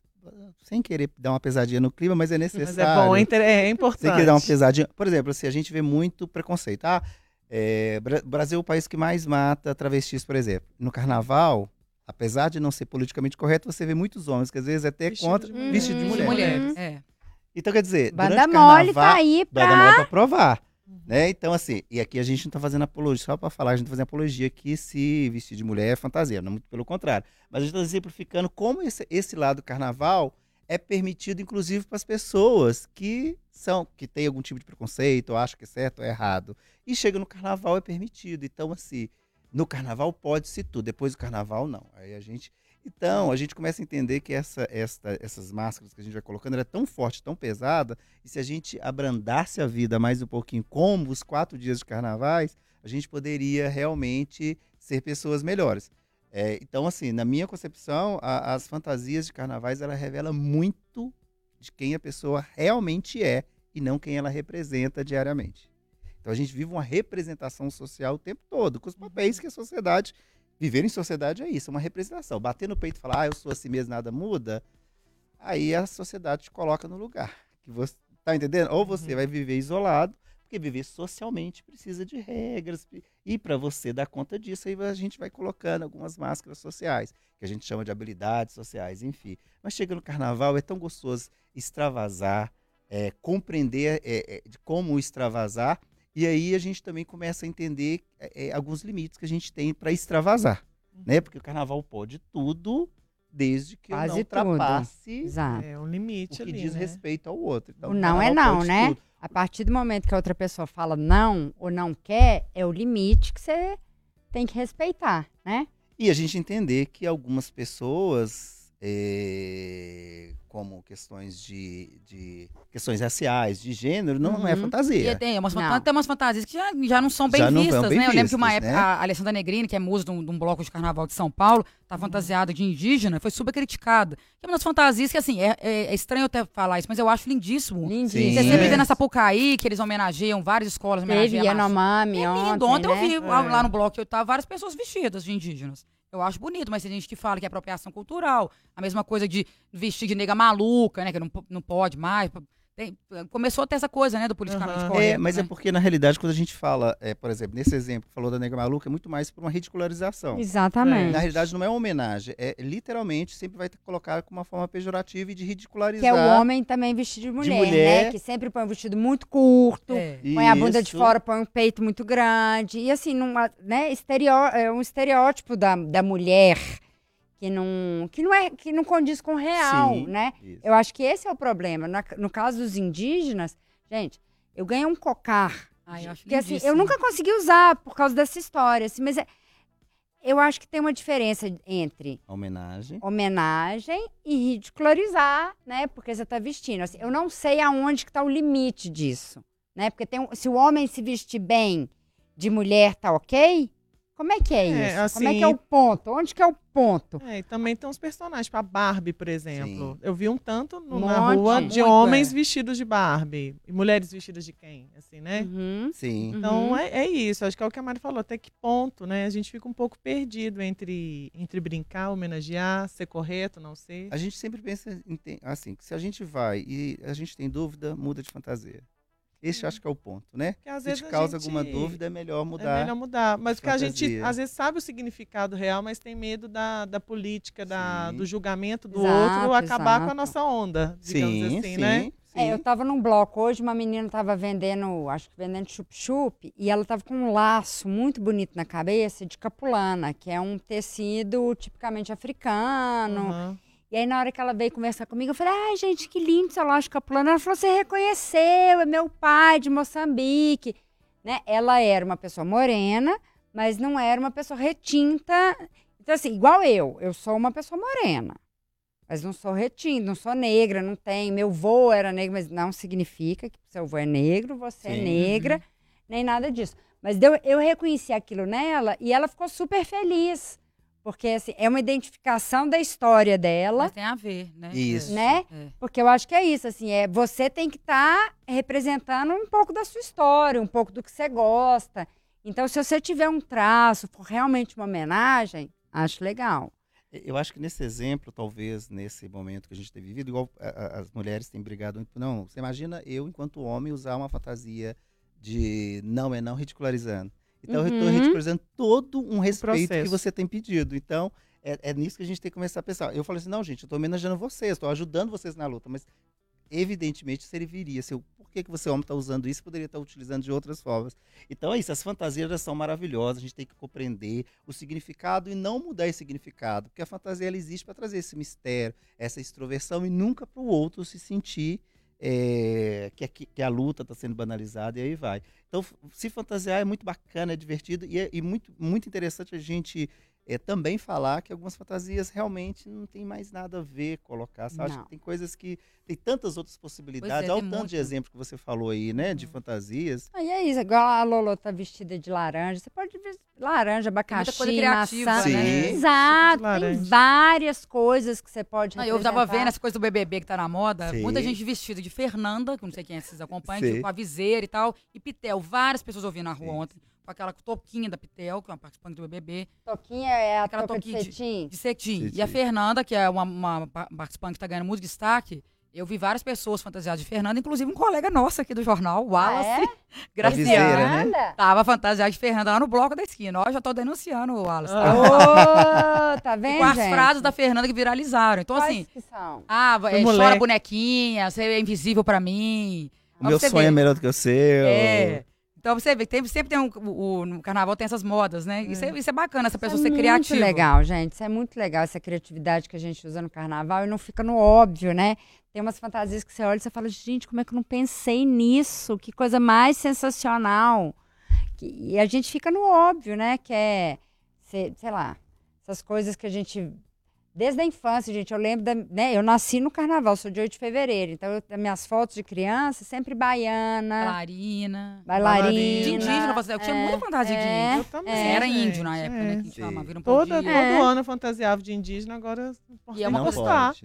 sem querer dar uma pesadinha no clima, mas é Mas necessário. é bom, é, inter- é Sem importante. querer dar uma pesadinha. Por exemplo, assim, a gente vê muito preconceito. Ah, é, Bra- Brasil é o país que mais mata travestis, por exemplo. No carnaval, apesar de não ser politicamente correto, você vê muitos homens que às vezes até Vestido contra de mulher. vestido de mulher. mulheres. É. Então, quer dizer, Banda durante o mole carnaval, tá aí pra. Banda mole pra provar. Uhum. Né? Então, assim, e aqui a gente não tá fazendo apologia, só para falar, a gente tá fazendo apologia que se vestir de mulher é fantasia, não muito pelo contrário. Mas a gente tá exemplificando como esse, esse lado do carnaval é permitido, inclusive, para as pessoas que são, que têm algum tipo de preconceito, ou acham que é certo ou é errado. E chega no carnaval é permitido. Então, assim, no carnaval pode-se tudo, depois do carnaval não. Aí a gente. Então, a gente começa a entender que essa, esta- essas máscaras que a gente vai colocando ela é tão forte, tão pesada, e se a gente abrandasse a vida mais um pouquinho, como os quatro dias de carnavais, a gente poderia realmente ser pessoas melhores. É, então, assim, na minha concepção, a- as fantasias de carnavais, ela revela muito de quem a pessoa realmente é e não quem ela representa diariamente. Então, a gente vive uma representação social o tempo todo, com os papéis que a sociedade... Viver em sociedade é isso, é uma representação. Bater no peito e falar, ah, eu sou assim mesmo, nada muda, aí a sociedade te coloca no lugar. Que você, tá entendendo? Ou você Uhum. vai viver isolado, porque viver socialmente precisa de regras. E para você dar conta disso, aí a gente vai colocando algumas máscaras sociais, que a gente chama de habilidades sociais, enfim. Mas chega no carnaval, é tão gostoso extravasar, é, compreender é, é, de como extravasar, e aí a gente também começa a entender é, é, alguns limites que a gente tem para extravasar. Né? Porque o carnaval pode tudo, desde que Quase não ultrapasse Exato. É um o limite que ali, diz né? respeito ao outro. Então, O não é carnaval não, né? tudo. A partir do momento que a outra pessoa fala não ou não quer, é o limite que você tem que respeitar, né? E a gente entender que algumas pessoas, eh, como questões de, de questões raciais, de gênero, não é Uhum. E fantasia. tem umas, Não. tem umas fantasias que já, já não são bem Já não vistas, são bem né? Eu lembro que uma vistas, época né? a Alessandra Negrini, que é musa de um, de um bloco de carnaval de São Paulo, tá fantasiada de indígena, foi super criticada. Que é uma das fantasias que, assim, é, é- é estranho eu até falar isso, mas eu acho lindíssimo. Lindíssimo. Você sempre é. vê na Sapucaí, que eles homenageiam, várias escolas Teve homenageiam a macho. Yanomami É ontem. Ontem eu né? vi É. lá no bloco que eu tava várias pessoas vestidas de indígenas. Eu acho bonito, mas tem gente que fala que é apropriação cultural. A mesma coisa de vestir de nega maluca, né? Que não, não pode mais. Tem- começou a ter essa coisa, né? Do politicamente Aham. correto. É, mas né? é porque, na realidade, quando a gente fala, é, por exemplo, nesse exemplo que falou da nega maluca, é muito mais por uma ridicularização. Exatamente. Na realidade, não é uma homenagem, é literalmente sempre vai ter que colocar com uma forma pejorativa e de ridicularizar. Que é o homem também vestido de mulher, mulher. né? Que sempre põe um vestido muito curto, É. põe a bunda de Isso. fora, põe um peito muito grande. E assim, numa, né, estereó é um estereótipo da, da mulher que não, que, não é, que não condiz com o real, Sim, né? isso. Eu acho que esse é o problema. Na- no caso dos indígenas, gente, eu ganhei um cocar. Ai, eu Porque assim, eu nunca consegui usar por causa dessa história. Assim, mas é- eu acho que tem uma diferença entre homenagem. homenagem e ridicularizar, né? Porque você tá vestindo. Assim, eu não sei aonde que tá o limite disso, né? Porque tem, se o homem se vestir bem de mulher, tá ok? Como é que é, É, isso? Como é que assim- é o ponto? Onde que é o ponto? É, e também tem uns personagens, tipo a Barbie, por exemplo. Sim. Eu vi um tanto no- Um na monte. rua de homens é. vestidos de Barbie. E mulheres vestidas de quem? Assim, né? Uhum. Sim. Então Uhum. é, é isso, acho que é o que a Mari falou, até que ponto, né? A gente fica um pouco perdido entre, entre brincar, homenagear, ser correto, não ser. A gente sempre pensa assim, que se a gente vai e a gente tem dúvida, muda de fantasia. Esse eu acho que é o ponto, né? Porque às Se vezes te causa gente- alguma dúvida, é melhor É mudar. melhor mudar. Mas porque a gente, às vezes, sabe o significado real, mas tem medo da, da política, da, Sim. do julgamento do Exato, outro acabar com a exato. nossa onda, digamos sim, assim, sim, né? sim. É, eu tava num bloco hoje, uma menina tava vendendo, acho que vendendo chup-chup, e ela tava com um laço muito bonito na cabeça de capulana, que é um tecido tipicamente africano. Aham. E aí, na hora que ela veio conversar comigo, eu falei, ai, gente, que lindo seu de capulana. Ela falou, você reconheceu, é meu pai de Moçambique. Né? Ela era uma pessoa morena, mas não era uma pessoa retinta. Então, assim, igual eu, eu sou uma pessoa morena. Mas não sou retinta, não sou negra, não tem. Meu vô era negro, mas não significa que seu vô é negro, você é Sim. negra, nem nada disso. Mas eu reconheci aquilo nela e ela ficou super feliz. Porque assim, é uma identificação da história dela, Mas tem a ver, né? Isso. né? É. Porque eu acho que é isso, assim, é você tem que estar representando um pouco da sua história, um pouco do que você gosta. Então, se você tiver um traço, for realmente uma homenagem, acho legal. Eu acho que nesse exemplo, talvez, nesse momento que a gente tem vivido, igual as mulheres têm brigado muito. Não, você imagina eu, enquanto homem, usar uma fantasia de não é não ridicularizando. Então, eu estou Uhum. ridicularizando todo um respeito que você tem pedido. Então, é, é nisso que a gente tem que começar a pensar. Eu falei assim, não, gente, eu estou homenageando vocês, estou ajudando vocês na luta, mas evidentemente serviria. Se eu, por que, que você, homem, está usando isso? Poderia estar utilizando de outras formas. Então é isso, as fantasias são maravilhosas, a gente tem que compreender o significado e não mudar esse significado, porque a fantasia ela existe para trazer esse mistério, essa extroversão e nunca para o outro se sentir é, que, a, que a luta está sendo banalizada e aí vai. Então, se fantasiar é muito bacana, é divertido e é e muito, muito interessante a gente é, também falar que algumas fantasias realmente não tem mais nada a ver colocar. Sabe? Acho que tem coisas que. Tem tantas outras possibilidades. é, Olha tem o tanto muito. de exemplos que você falou aí, né? De Uhum. fantasias. Aí é isso, igual a Lolo tá vestida de laranja, você pode ver laranja, abacaxi, coisa criativa, maçã. né? Sim. Exato, Tipo de tem várias coisas que você pode Não, eu tava vendo essa coisa do BBB que tá na moda. Sim. Muita gente vestida de Fernanda, que não sei quem é, vocês acompanham, Sim. tipo, com a viseira e tal. E Pitel. Várias pessoas ouvindo na rua Sim. ontem. Com aquela touquinha da Pitel, que é uma participante do BBB. Toquinha é a Aquela toca de toquinha de- cetim. De cetim. Cetim. E a Fernanda, que é uma, uma pa- participante que tá ganhando muito destaque. Eu vi várias pessoas fantasiadas de Fernanda, inclusive um colega nosso aqui do jornal, o Ah, Wallace A viseira, Graciano. né? Fernanda? Tava fantasiado de Fernanda lá no bloco da esquina. Ó, eu já tô denunciando o Wallace. Ah. Ô, tá E vendo, com as gente? frases da Fernanda que viralizaram. Então, Quais assim, que são? ah, é, chora bonequinha, você é invisível pra mim. O meu sonho ver. é melhor do que o seu. É. Então você vê, sempre tem um. O, o- no carnaval tem essas modas, né? Isso, é, isso é bacana, essa pessoa Isso ser é criativa. muito legal, gente. Isso é muito legal, essa criatividade que a gente usa no carnaval e não fica no óbvio, né? Tem umas fantasias que você olha e você fala, gente, como é que eu não pensei nisso? Que coisa mais sensacional. Que- e a gente fica no óbvio, né? Que é, sei, sei lá, essas coisas que a gente. Desde a infância, gente, eu lembro da. Né, eu nasci no carnaval, sou de 8 de fevereiro. Então, eu, as minhas fotos de criança, sempre baiana, Bailarina. bailarina. De indígena, você- eu tinha muita fantasia de é. índio. Eu também. Você era gente, índio na época, né? Que a gente Sim. chamava, vira um Toda, podia. É. Todo ano eu fantasiava de indígena, agora E é uma.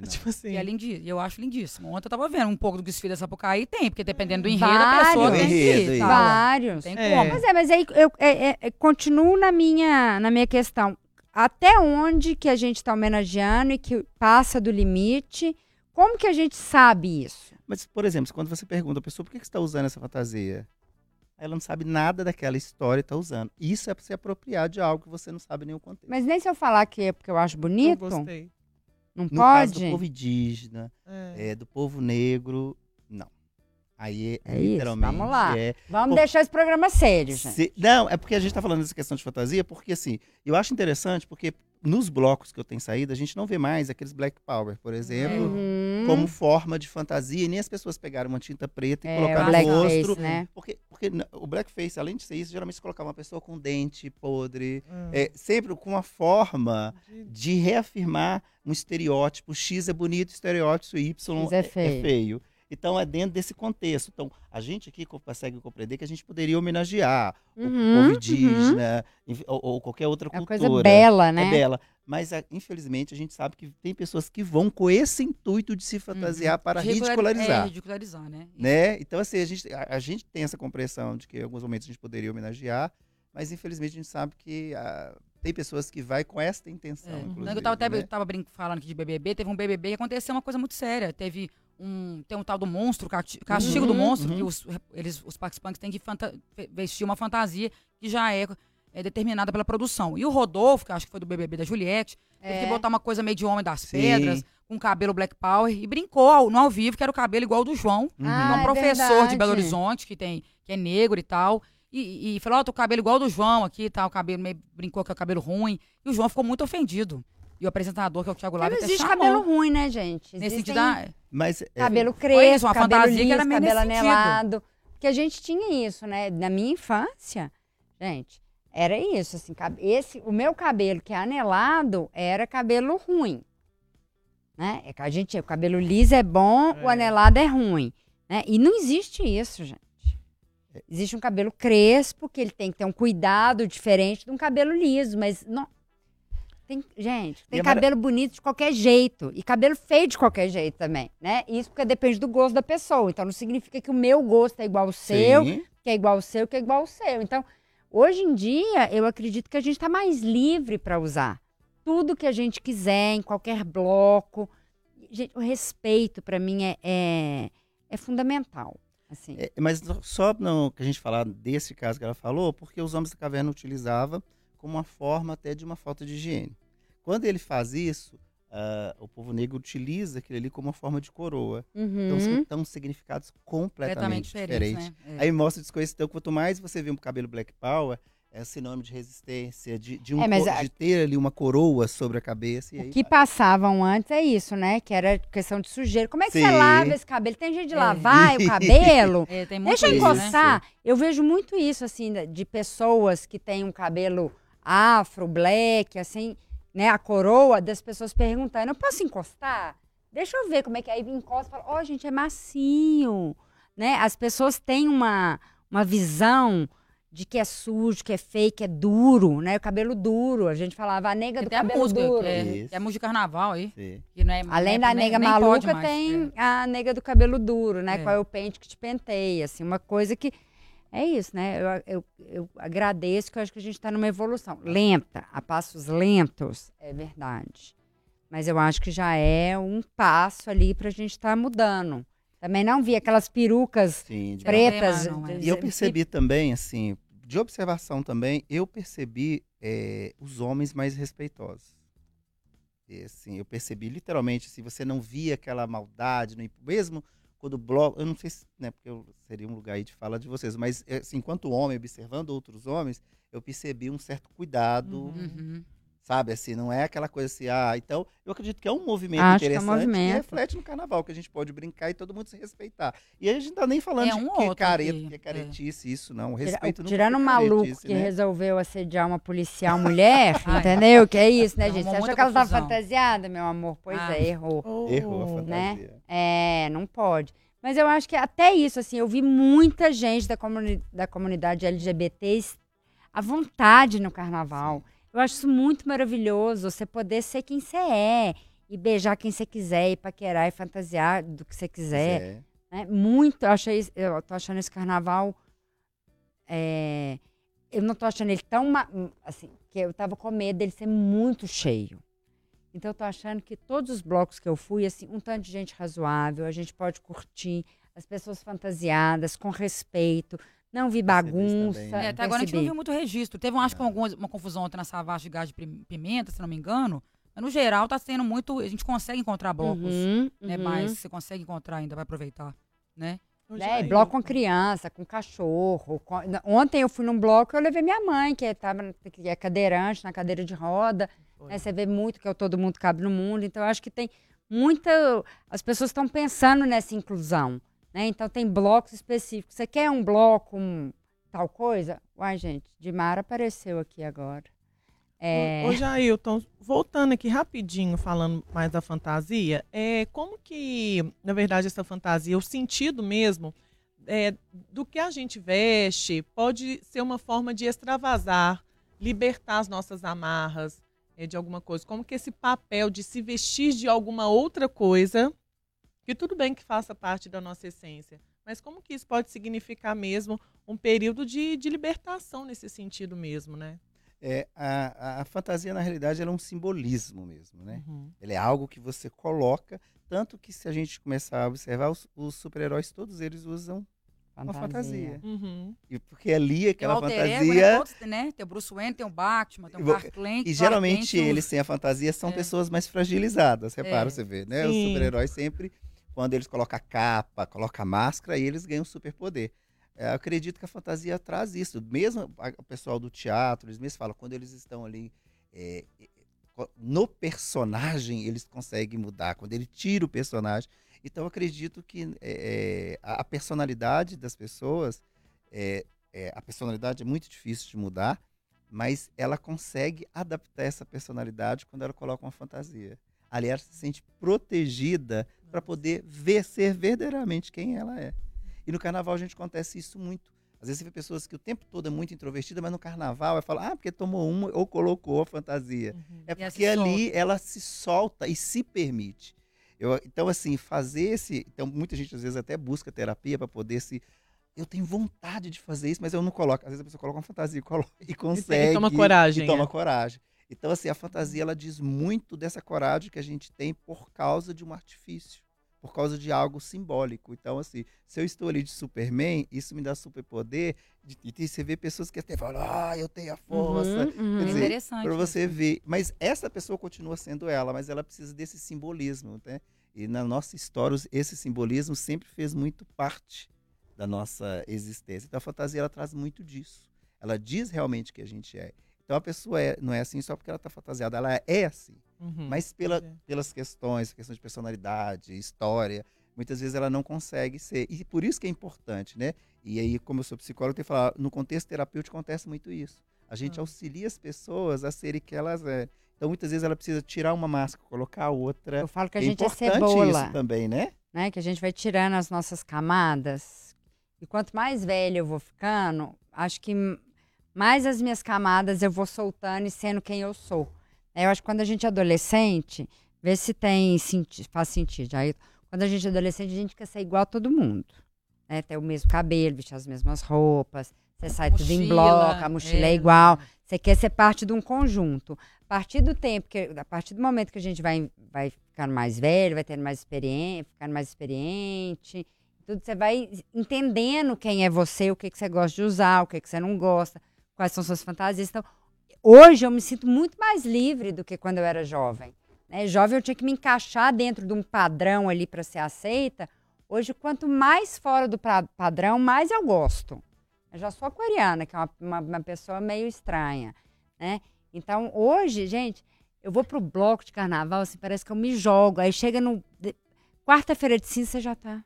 Tipo assim. E é lindíssimo. Eu acho lindíssimo. Ontem eu tava vendo um pouco do desfile da Sapucaí, tem, porque dependendo do enredo, a pessoa Vários. tem que Enredo? Vários. Tem É. como. Mas é, mas aí eu é, é, é, continuo na minha, na minha questão. Até onde que a gente está homenageando e que passa do limite? Como que a gente sabe isso? Mas, por exemplo, quando você pergunta a pessoa por que está usando essa fantasia, ela não sabe nada daquela história e está usando. Isso é para se apropriar de algo que você não sabe nem o contexto. Mas nem se eu falar que é porque eu acho Eu bonito, gostei. não no caso do pode? povo indígena, É. é, do povo negro, não. Aí é, É isso, literalmente vamos lá. é Vamos Pô, deixar esse programa sério, gente. Se- não, é porque a gente está falando dessa questão de fantasia, porque assim, eu acho interessante porque nos blocos que eu tenho saído, a gente não vê mais aqueles Black Power, por exemplo, Uhum. como forma de fantasia, e nem as pessoas pegaram uma tinta preta e é, colocaram o no blackface, rosto. né? Porque, porque o blackface, além de ser isso, geralmente se colocava uma pessoa com dente podre, Hum. é, sempre com uma forma De- reafirmar um estereótipo. X é bonito, estereótipo Y X é feio. feio. Então é dentro desse contexto. Então a gente aqui co- consegue compreender que a gente poderia homenagear o Uhum, povo uhum. indígena enfim, ou, ou qualquer outra É uma cultura. coisa bela, né? É bela. Mas, a- infelizmente, a gente sabe que tem pessoas que vão com esse intuito de se fantasiar para Ridiculari- ridicularizar. É, ridicularizar, né? Né? Então, assim, a gente, a, a gente tem essa compreensão de que em alguns momentos a gente poderia homenagear, mas infelizmente a gente sabe que ah, tem pessoas que vai com essa intenção. É. inclusive, eu tava até né? eu tava falando aqui de BBB, teve um BBB que aconteceu uma coisa muito séria. Teve um- tem um tal do monstro, castigo do Uhum, monstro, uhum. que os, eles, os participantes têm que vestir uma fantasia que já é, é determinada pela produção. E o Rodolfo, que acho que foi do BBB da Juliette, teve que É. botar uma coisa meio de homem das Sim. pedras, com cabelo black power, e brincou ao- no ao vivo que era o cabelo igual ao do João. Uhum. Ah, um é professor de verdade. Belo Horizonte, que, tem, que é negro e tal. E, e falou, ó, tô com o cabelo igual ao do João aqui e tal, cabelo meio, brincou que é o cabelo ruim. E o João ficou muito ofendido. E o apresentador, que é o Thiago Lava, não até existe chamou. cabelo ruim, né, gente? Nesse Existem sentido, ah, Mas é, cabelo crespo, isso, uma cabelo fantasia que liso, era meio cabelo nesse sentido. anelado. Porque a gente tinha isso, né? Na minha infância, gente, era isso, assim, cab- esse, o meu cabelo que é anelado era cabelo ruim. Né? É que a gente, o cabelo liso é bom, o É. anelado é ruim. Né? E não existe isso, gente. Existe um cabelo crespo, que ele tem que ter um cuidado diferente de um cabelo liso, mas não. Tem, gente, tem a mara- cabelo bonito de qualquer jeito. E cabelo feio de qualquer jeito também, né? Isso porque depende do gosto da pessoa. Então não significa que o meu gosto é igual ao seu, Sim. que é igual ao seu, que é igual ao seu. Então, hoje em dia, eu acredito que a gente está mais livre para usar tudo que a gente quiser, em qualquer bloco. Gente, o respeito, para mim, é, é, é fundamental. Assim. É, mas só no que a gente falar desse caso que ela falou, porque os homens da caverna utilizavam como uma forma até de uma falta de higiene. Quando ele faz isso, ah, o povo negro utiliza aquilo ali como uma forma de coroa. Então Uhum. são tão significados completamente completamente diferentes. diferente, né? É. Aí mostra desconhecimento. Então, quanto mais você vê um cabelo black power, é sinônimo de resistência, de, de, um É, a- de ter ali uma coroa sobre a cabeça. E aí O que vai. passavam antes é isso, né? Que era questão de sujeira. Como é que você Sim. lava esse cabelo? Tem jeito de É. lavar o cabelo? É, tem muito Deixa eu isso, né? encostar. Eu vejo muito isso, assim, de pessoas que têm um cabelo afro, black, assim, né? A coroa das pessoas perguntando: eu posso encostar? Deixa eu ver como é que é. Aí encosta e fala: ó, gente, é macio. Né? As pessoas têm uma, uma visão de que é sujo, que é feio, que é duro, né? O cabelo duro. A gente falava a nega Tem do a cabelo música, duro. que é, que é música de carnaval aí. Que não é- Além nem- da nem- nega nem maluca, mais, tem é. a nega do cabelo duro, né? É. Qual é o pente que te penteia, assim, uma coisa que... É isso, né? Eu, eu, eu agradeço que eu acho que a gente está numa evolução. Lenta, a passos lentos, é verdade. Mas eu acho que já é um passo ali para a gente estar mudando. Também não vi aquelas perucas Sim, de- pretas. não é? E eu percebi também, assim, de observação também, eu percebi eh, os homens mais respeitosos. E, assim, eu percebi literalmente, se você não via aquela maldade, no- mesmo quando bloco, eu não sei se, né, porque eu, seria um lugar aí de fala de vocês, mas eh, assim, enquanto homem, observando outros homens, eu percebi um certo cuidado, Uhum. Sabe, assim, não é aquela coisa assim, ah, então, eu acredito que é um movimento Acho que é um interessante que, movimento. reflete no carnaval, que a gente pode brincar e todo mundo se respeitar. E aí a gente não tá nem falando É de um que, outro careta, que- que é é. caretice, isso não, o Tira- respeito não Tirando um é maluco caretice, que né? resolveu assediar uma policial mulher, entendeu? Que é isso, né, gente? Você achou que ela estava confusão. fantasiada, meu amor? Pois Ah. é, errou. Errou a Oh. né? fantasia. É, não pode. Mas eu acho que até isso, assim, eu vi muita gente da, comuni da comunidade LGBT à vontade no carnaval. Eu acho isso muito maravilhoso, você poder ser quem você é. E beijar quem você quiser, e paquerar e fantasiar do que você quiser. É. né? Muito, eu, achei, eu tô achando esse carnaval. é, eu não tô achando ele tão. Assim, que eu tava com medo dele ser muito cheio. Então eu tô achando que todos os blocos que eu fui, assim, um tanto de gente razoável, a gente pode curtir, as pessoas fantasiadas, com respeito, não vi bagunça. também, né? É, até agora a gente não viu muito registro. Teve, um, acho que alguma, uma confusão ontem na Savassi de gás de pim- pimenta, se não me engano. Mas no geral tá sendo muito. A gente consegue encontrar blocos. Uhum, Né, uhum. mas você consegue encontrar ainda, vai aproveitar. Né? Jair, bloco com criança, com cachorro. com- Ontem eu fui num bloco, eu levei minha mãe, que, tava, que é cadeirante, na cadeira de roda. Né, você vê muito que é o Todo Mundo Cabe no Mundo. Então, eu acho que tem muita. As pessoas estão pensando nessa inclusão. Né? Então, tem blocos específicos. Você quer um bloco, um, tal coisa? Uai, gente, Dimara apareceu aqui agora. É, Ô, Jailton, voltando aqui rapidinho, falando mais da fantasia, é, como que, na verdade, essa fantasia, o sentido mesmo é, do que a gente veste, pode ser uma forma de extravasar, libertar as nossas amarras é, de alguma coisa. Como que esse papel de se vestir de alguma outra coisa, que tudo bem que faça parte da nossa essência, mas como que isso pode significar mesmo um período de, de libertação nesse sentido mesmo, né? É, a, a- a fantasia, na realidade, ela é um simbolismo mesmo, né? Uhum. Ele é algo que você coloca Tanto que se a gente começar a observar, os, os super-heróis, todos eles usam uma fantasia. Uhum. E porque ali Tem o aquela alter ego, fantasia. né? Todos, né? Tem o Bruce Wayne, tem o Batman, tem o Clark Kent. E geralmente eles sem a fantasia são É. pessoas mais fragilizadas, repara, É. você vê, né? Os Sim. super-heróis sempre, quando eles colocam a capa, colocam a máscara, aí eles ganham superpoder. É, eu acredito que a fantasia traz isso. Mesmo o pessoal do teatro, eles mesmos falam, quando eles estão ali é, é, no personagem, eles conseguem mudar. Quando ele tira o personagem. Então, acredito que é, é, a, personalidade das pessoas, é, a personalidade é muito difícil de mudar, mas ela consegue adaptar essa personalidade quando ela coloca uma fantasia. Ali ela se sente protegida para poder ver, ser verdadeiramente quem ela é. E no carnaval a gente acontece isso muito. Às vezes você vê pessoas que o tempo todo é muito introvertida, mas no carnaval vai falar, ah, porque tomou uma ou colocou a fantasia. Uhum. É E porque ali ela se solta e se permite. Eu- então, assim, fazer esse. Então, muita gente às vezes até busca terapia para poder se. Eu tenho vontade de fazer isso, mas eu não coloco. Às vezes a pessoa coloca uma fantasia e, coloca, e consegue. toma coragem, E toma é. coragem. Então, assim, a fantasia ela diz muito dessa coragem que a gente tem por causa de um artifício, por causa de algo simbólico. Então, assim, se eu estou ali de Superman, isso me dá superpoder. de- E você vê pessoas que até falam, ah, eu tenho a força. Uhum, uhum. Quer É dizer, interessante. Para você ver. Mas essa pessoa continua sendo ela, mas ela precisa desse simbolismo, né? E na nossa história, esse simbolismo sempre fez muito parte da nossa existência. Então a fantasia ela traz muito disso. Ela diz realmente que a gente é. Então a pessoa é- não é assim só porque ela está fantasiada, ela é assim. Uhum. Mas pela, Entendi. pelas questões, questão de personalidade, história, muitas vezes ela não consegue ser. E por isso que é importante, né? E aí, como eu sou psicólogo, eu tenho que falar, no contexto terapêutico acontece muito isso. A gente Ah. auxilia as pessoas a serem que elas é. Então, muitas vezes ela precisa tirar uma máscara, colocar outra. Eu falo que a é gente é cebola. isso também, né? né? Que a gente vai tirando as nossas camadas. E quanto mais velha eu vou ficando, acho que mais as minhas camadas eu vou soltando e sendo quem eu sou. É, Eu acho que quando a gente é adolescente, vê se tem faz sentido. Aí, quando a gente é adolescente, a gente quer ser igual a todo mundo. Né? Ter o mesmo cabelo, vestir as mesmas roupas. Você sai tudo em Mochila, bloco, a mochila é, é. igual. Você quer ser parte de um conjunto. A partir do tempo, que, a partir do momento que a gente vai, vai ficando mais velho, vai tendo mais experiência, ficando mais experiente, tudo você vai entendendo quem é você, o que, que você gosta de usar, o que, que você não gosta, quais são suas fantasias. Então, hoje eu me sinto muito mais livre do que quando eu era jovem. Né? Jovem eu tinha que me encaixar dentro de um padrão ali para ser aceita. Hoje, quanto mais fora do padrão, mais eu gosto. Eu já sou aquariana, que é uma, uma, uma pessoa meio estranha, né? Então, hoje, gente, eu vou pro bloco de carnaval, assim, parece que eu me jogo. Aí chega no... Quarta-feira de cinza, já tá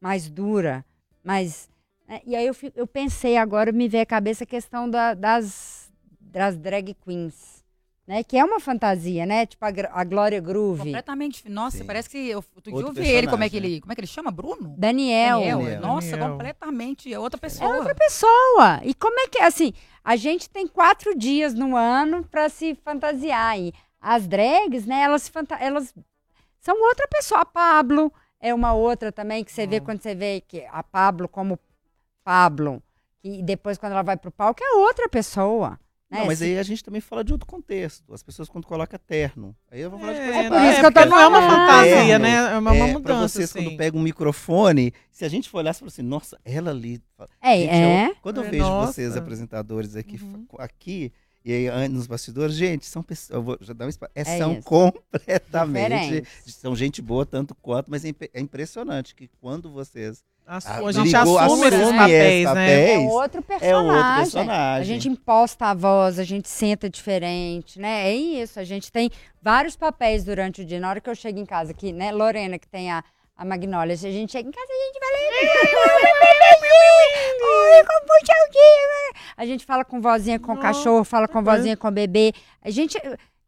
mais dura, mais... né? E aí eu, eu pensei agora, me veio à cabeça a questão da- das, das drag queens, né? Que é uma fantasia, né? Tipo a, a Glória Groove. Completamente. Nossa, Sim. parece que eu outro dia eu Outro vi ele, como é que ele. Como é que ele chama? Bruno? Daniel. Daniel. Nossa, Daniel. completamente. É outra pessoa. É outra pessoa. E como é que, assim, a gente tem quatro dias no ano pra se fantasiar. E as drags, né, elas, elas são outra pessoa. A Pablo é uma outra também, que você vê Ah. quando você vê que a Pablo como Pablo. E depois, quando ela vai pro palco, é outra pessoa. Né? Não, mas aí a gente também fala de outro contexto. As pessoas quando colocam terno. Aí eu vou falar de É, coisa né? por isso que eu tô Porque não é uma falando. fantasia, É, né? É uma, uma É, pra mudança, vocês, assim. quando pegam um microfone, se a gente for olhar, você fala assim, nossa, ela ali. É, Gente, é. eu- quando eu É, vejo nossa. vocês, apresentadores aqui, Uhum. aqui, e aí nos bastidores, gente, são pessoas. Eu vou já dar um espaço. é, É são isso. completamente. Diferentes. São gente boa tanto quanto, mas é, imp- é impressionante que quando vocês. Assu- a gente ligou, assume esses assume papéis, esses né? É papéis, outro É personagem. outro A personagem. gente imposta a voz, a gente senta diferente, né? É isso, a gente tem vários papéis durante o dia. Na hora que eu chego em casa aqui, né, Lorena, que tem a, a Magnólia, se a gente chega em casa, a gente vai lá. Oi, como seu dia? A gente fala com vozinha com o cachorro, fala com vozinha com o bebê. A gente.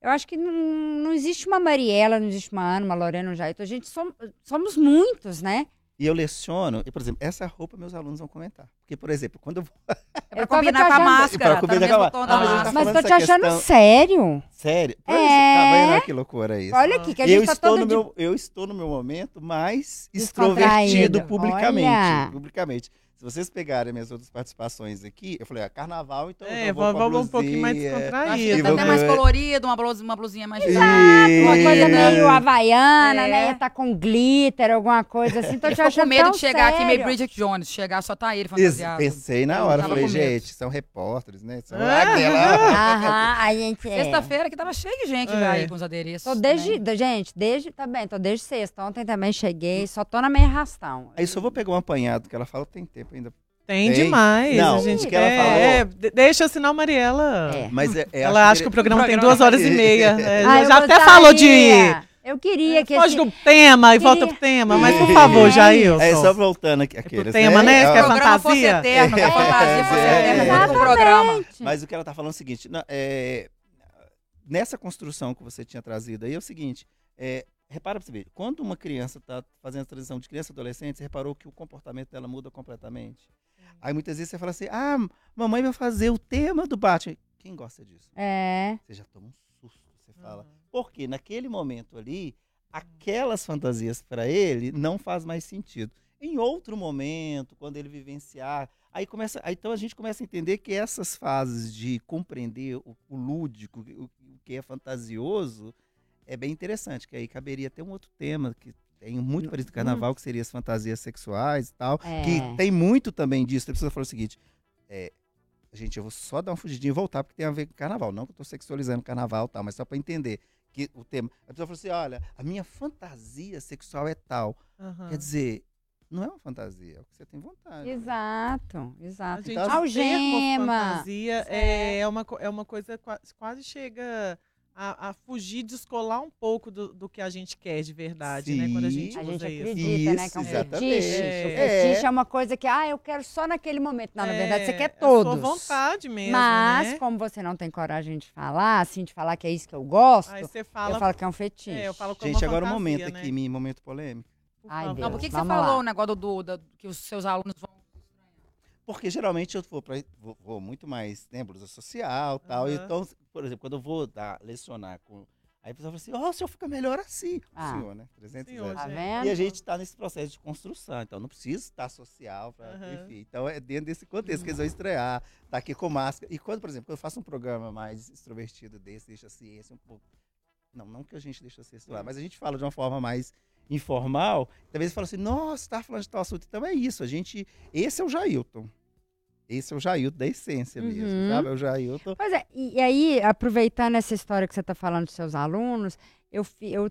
Eu acho que não, não existe uma Mariela, não existe uma Ana, uma Lorena, um Jaito. A gente som- somos muitos, né? E eu leciono, e, por exemplo, essa roupa meus alunos vão comentar. Porque, por exemplo, quando eu vou. É pra Eu combinar com a achando- máscara. Pra tá combinar mesmo com a- tom Não, da mas tá máscara. Falando tô te achando questão- sério. Sério? Por É. exemplo, tá vendo que loucura isso? Olha aqui, que a eu gente tá estou todo no de meu eu estou no meu momento mais extrovertido publicamente, Olha. publicamente. Se vocês pegarem minhas outras participações aqui, eu falei, ah, carnaval, então É, eu vou a vamos um pouquinho mais achei descontraído. E até vou- mais colorido, uma blusinha, uma blusinha mais Uma coisa meio havaiana, É. né? Tá com glitter, alguma coisa assim. Tô Eu te tô com medo tão de chegar aqui meio sério. Bridget Jones, chegar só tá ele Ex- fantasiado. Pensei na hora, falei, gente, são repórteres, né? São Ah. aquela... A gente é. Sexta-feira que tava cheio de gente É. já aí com os adereços. Tô desde, também. gente, desde, tá bem, tô desde sexta. Ontem também cheguei, só tô na meia arrastão. Aí só vou pegar um apanhado, que ela fala, tem tempo ainda. Tem Tem? demais. Não, a gente o que ela é, de- deixa, senão Mariela. É. Mas é, é, Ela acha que o programa tem duas horas e meia. É, Ah, já até falou de. Eu queria que Foge esse... do tema e volta Queria- pro tema. Mas, por É. favor, Jailson. É só voltando aqui. Aqueles, pro tema, né? É, Que é fantasia? eterno, que a fantasia fosse É. eterna programa. Mas o que ela tá falando é o seguinte, é, nessa construção que você tinha trazido aí é o seguinte, é, repara pra você ver, quando uma criança tá fazendo a transição de criança a adolescente, você reparou que o comportamento dela muda completamente. Aí muitas vezes você fala assim, ah, mamãe vai fazer o tema do Batman. Quem gosta disso? É, Você já toma um susto, você fala. Porque naquele momento ali, aquelas fantasias para ele não faz mais sentido. Em outro momento, quando ele vivenciar, aí começa, aí, então a gente começa a entender que essas fases de compreender o, o lúdico, o, o que é fantasioso, é bem interessante, que aí caberia até um outro tema que tem muito parecido com carnaval, que seria as fantasias sexuais e tal, É. que tem muito também disso. A pessoa falou o seguinte, é, gente, eu vou só dar uma fugidinha e voltar, porque tem a ver com carnaval. Não que eu tô sexualizando carnaval e tal, mas só para entender que o tema. A pessoa falou assim: olha, a minha fantasia sexual é tal. Aham. Quer dizer, não é uma fantasia, é o que você tem vontade. exato, A exato. gente, Então, Algema. fantasia é, é, uma, co- é uma coisa qua- quase chega a, a fugir, descolar um pouco do, do que a gente quer de verdade, né? Quando a gente Sim. A usa gente isso. acredita, né? Que é um Isso, exatamente. fetiche. É. O fetiche é uma coisa que, ah, eu quero só naquele momento. Não, na verdade, você É, quer é sua todos. vontade mesmo, Mas, né? como você não tem coragem de falar, assim, de falar que é isso que eu gosto, Aí você eu fala... falo que é um fetiche. É, eu falo como Gente, uma agora o fantasia, momento né? aqui, momento polêmico. Ai. Deus. Não, por que, que você Vamos falou lá. o negócio do, do- que os seus alunos vão. Porque geralmente eu vou, pra, vou, vou muito mais, né, blusa social e tal. Aham. Então, por exemplo, quando eu vou dar, lecionar com. Aí a pessoa fala assim: ó, o senhor fica melhor assim. Ah. O senhor, né? 300 Senhor, anos. Tá? E a gente está nesse processo de construção, então não precisa estar social, pra, Aham. enfim. Então é dentro desse contexto que eles vão estrear, tá aqui com máscara. E quando, por exemplo, quando eu faço um programa mais extrovertido desse, deixa a ciência um pouco. Não, não que a gente deixa a ciência lado, mas a gente fala de uma forma mais informal. Talvez fala assim, nossa, tá falando de tal assunto. Então é isso, a gente. Esse é o Jailton. Esse é o Jailton da essência mesmo, Uhum. sabe? É o Jailton. Pois é, e, e aí, aproveitando essa história que você está falando dos seus alunos, eu, eu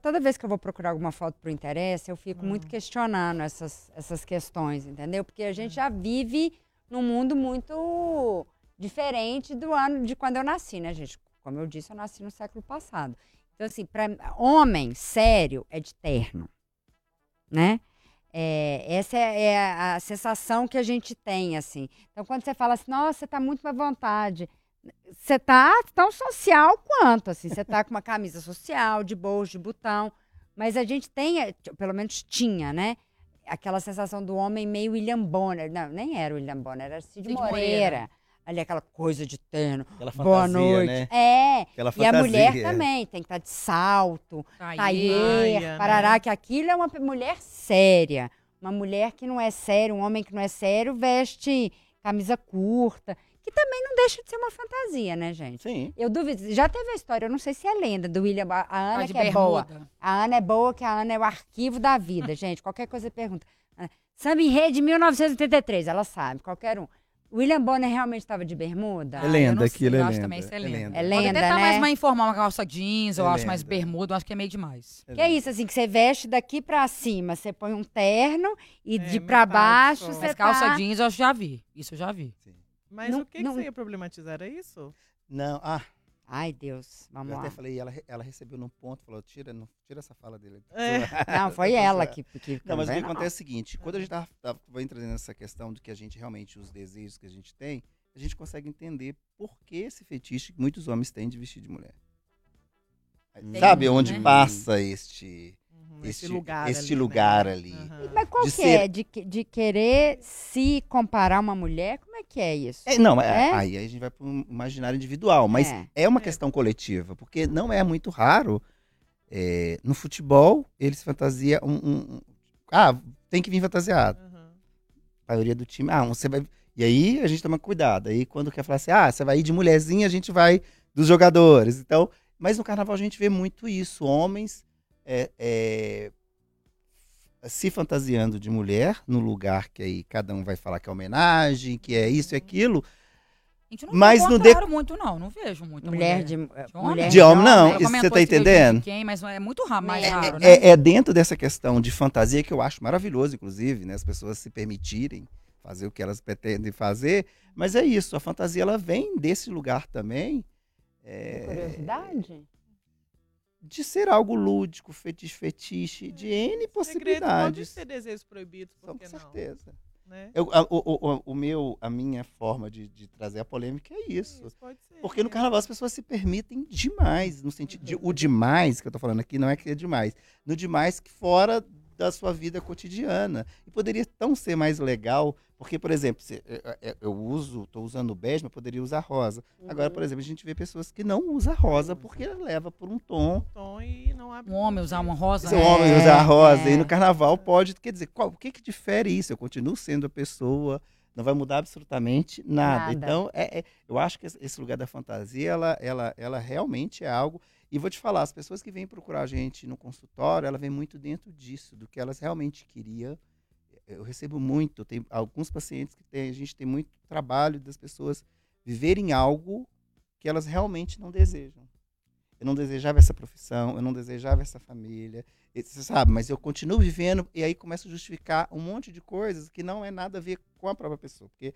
toda vez que eu vou procurar alguma foto pro interesse, eu fico muito questionando essas, essas questões, entendeu? Porque a gente já vive num mundo muito diferente do ano de quando eu nasci, né, gente? Como eu disse, eu nasci no século passado. Então, assim, para homem sério é de terno, né? É, essa é, é a sensação que a gente tem, assim. Então, quando você fala assim, nossa, você tá muito mais vontade. Você tá tão social quanto, assim. Você tá com uma camisa social, de bolso, de botão. Mas a gente tem, t- pelo menos tinha, né? Aquela sensação do homem meio William Bonner. Não, nem era William Bonner, era Cid, Cid Moreira. Moreira. Ali, aquela coisa de terno. Aquela Boa fantasia, noite. né? É. Aquela E a fantasia. mulher também tem que estar de salto, Aí, Taier, Saia, parará, né? que aquilo é uma mulher séria. Uma mulher que não é séria, um homem que não é sério, veste camisa curta, que também não deixa de ser uma fantasia, né, gente? Sim. Eu duvido, já teve a história, eu não sei se é lenda, do William, a Ana tá de que é boa. A Ana é boa, que a Ana é o arquivo da vida, gente. Qualquer coisa pergunta. Ah, Samba em rede 1983, ela sabe, qualquer um. William Bonner realmente estava de bermuda? É lenda, aquilo é eu acho lenda, também isso é é lenda. lenda. É Pode lenda, até tá né? mais uma informal, uma calça jeans, eu É acho mais lenda. bermuda, eu acho que é meio demais. Que é isso, assim, que você veste daqui pra cima, você põe um terno e É, de pra baixo você Mas calça tá... jeans eu já vi. Isso eu já vi. Mas Não- o que, que não- você ia problematizar? Era isso? Não, ah, Ai, Deus, vamos eu lá. até falei, ela, ela recebeu num ponto, falou, tira, não, tira essa fala dele. É. Não, foi ela que... que Não, mas o que não. acontece é o seguinte, quando a gente tá, tá, vai trazendo essa questão de que a gente realmente, os desejos que a gente tem, a gente consegue entender por que esse fetiche que muitos homens têm de vestir de mulher. Tem, Sabe onde né? passa este, Uhum, este, lugar este ali, né? lugar ali? Aham. Mas qual de que ser- é? De, que- de querer se comparar a uma mulher? Como é que é isso? É, não, é, É? aí a gente vai para um imaginário individual, mas É. é, uma É. questão coletiva, porque não é muito raro é, no futebol eles fantasia um, um- um- ah tem que vir fantasiado. Aham. A maioria do time, ah, você vai. E aí a gente toma cuidado. Aí quando quer falar assim, ah, você vai ir de mulherzinha, a gente vai dos jogadores. Então, mas no carnaval a gente vê muito isso. Homens é, é, se fantasiando de mulher no lugar que aí cada um vai falar que é homenagem, que é isso e aquilo. Gente, não Mas no não muito, não. Não vejo muito Mulher mulher. de, homem? mulher De homem, não. Isso você tá de entendendo? Quem, mas é muito raro, mais É, raro, né? É, é dentro dessa questão de fantasia que eu acho maravilhoso, inclusive, né? As pessoas se permitirem fazer o que elas pretendem fazer. Mas é isso, a fantasia ela vem desse lugar também. é, Curiosidade? De ser algo lúdico, fetiche, fetiche, de N Segredo pode possibilidades. ser desejos proibidos, por Com que não? certeza. Né? Eu- a, o, o- o meu, a minha forma de, de trazer a polêmica é isso. Isso pode ser. Porque no carnaval as pessoas se permitem demais, no sentido de o demais que eu tô falando aqui não é que é demais, no demais que fora da sua vida cotidiana. E poderia tão ser mais legal, porque, por exemplo, se, eu, eu- eu uso, tô usando bege, mas poderia usar rosa. Agora, por exemplo, a gente vê pessoas que não usam rosa porque leva por um tom. Tom e não abre. Um homem usar uma rosa. Se o né? homem usar rosa, é. e no carnaval pode, quer dizer, qual, o que que difere isso? Eu continuo sendo a pessoa, não vai mudar absolutamente nada. Nada. Então, é, é- eu acho que esse- esse lugar da fantasia, ela, ela, ela realmente é algo. E vou te falar, as pessoas que vêm procurar a gente no consultório, ela vem muito dentro disso, do que elas realmente queriam. Eu recebo muito, tem alguns pacientes que tem, a gente tem muito trabalho das pessoas viverem algo que elas realmente não desejam. Eu não desejava essa profissão, eu não desejava essa família, Você sabe, mas eu continuo vivendo e aí começo a justificar um monte de coisas que não é nada a ver com a própria pessoa. Porque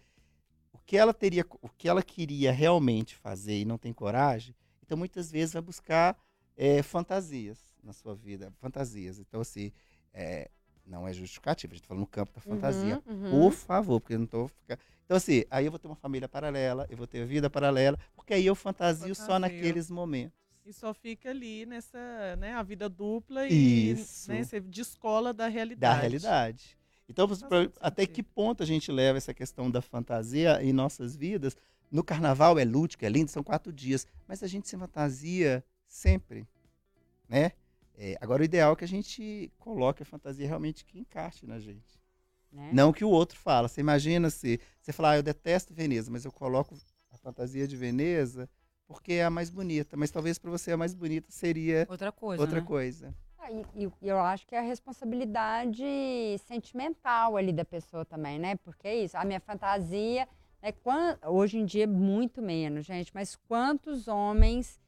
o que ela teria, o que ela queria realmente fazer e não tem coragem, então muitas vezes vai buscar eh, fantasias na sua vida, fantasias. Então, assim, eh, não é justificativa, a gente tá falando no campo da fantasia. Uhum, uhum. Por favor, porque eu não tô. fica- Então, assim, aí eu vou ter uma família paralela, eu vou ter vida paralela, porque aí eu fantasio só naqueles momentos. E só fica ali nessa, né, a vida dupla e Isso. né, você descola da da realidade. realidade. Então, pra- até que ponto a gente leva essa questão da fantasia em nossas vidas? No carnaval é lúdico, é lindo, são quatro dias, mas a gente se fantasia sempre, né? É, agora, o ideal é que a gente coloque a fantasia realmente que encaixe na gente. Né? Não que o outro fala. Você imagina se você falar, ah, eu detesto Veneza, mas eu coloco a fantasia de Veneza porque é a mais bonita. Mas talvez para você a mais bonita seria Outra coisa. outra né? coisa. Ah, E, e- eu acho que é a responsabilidade sentimental ali da pessoa também, né? Porque é isso, a minha fantasia, né, quan- hoje em dia muito menos, gente, mas quantos homens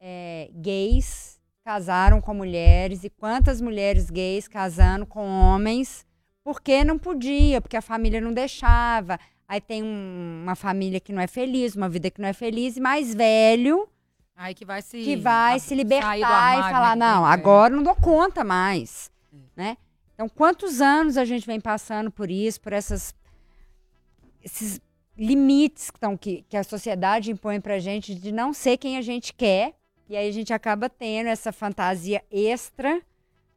é, gays casaram com mulheres e quantas mulheres gays casando com homens porque não podia, porque a família não deixava. Aí tem um- uma família que não é feliz, uma vida que não é feliz, e mais velho Aí que vai se. que vai a- se libertar e armário, falar, né, não, é. agora eu não dou conta mais, É. né? Então, quantos anos a gente vem passando por isso, por essas esses limites que, tão, que, que a sociedade impõe pra gente de não ser quem a gente quer, e aí a gente acaba tendo essa fantasia extra,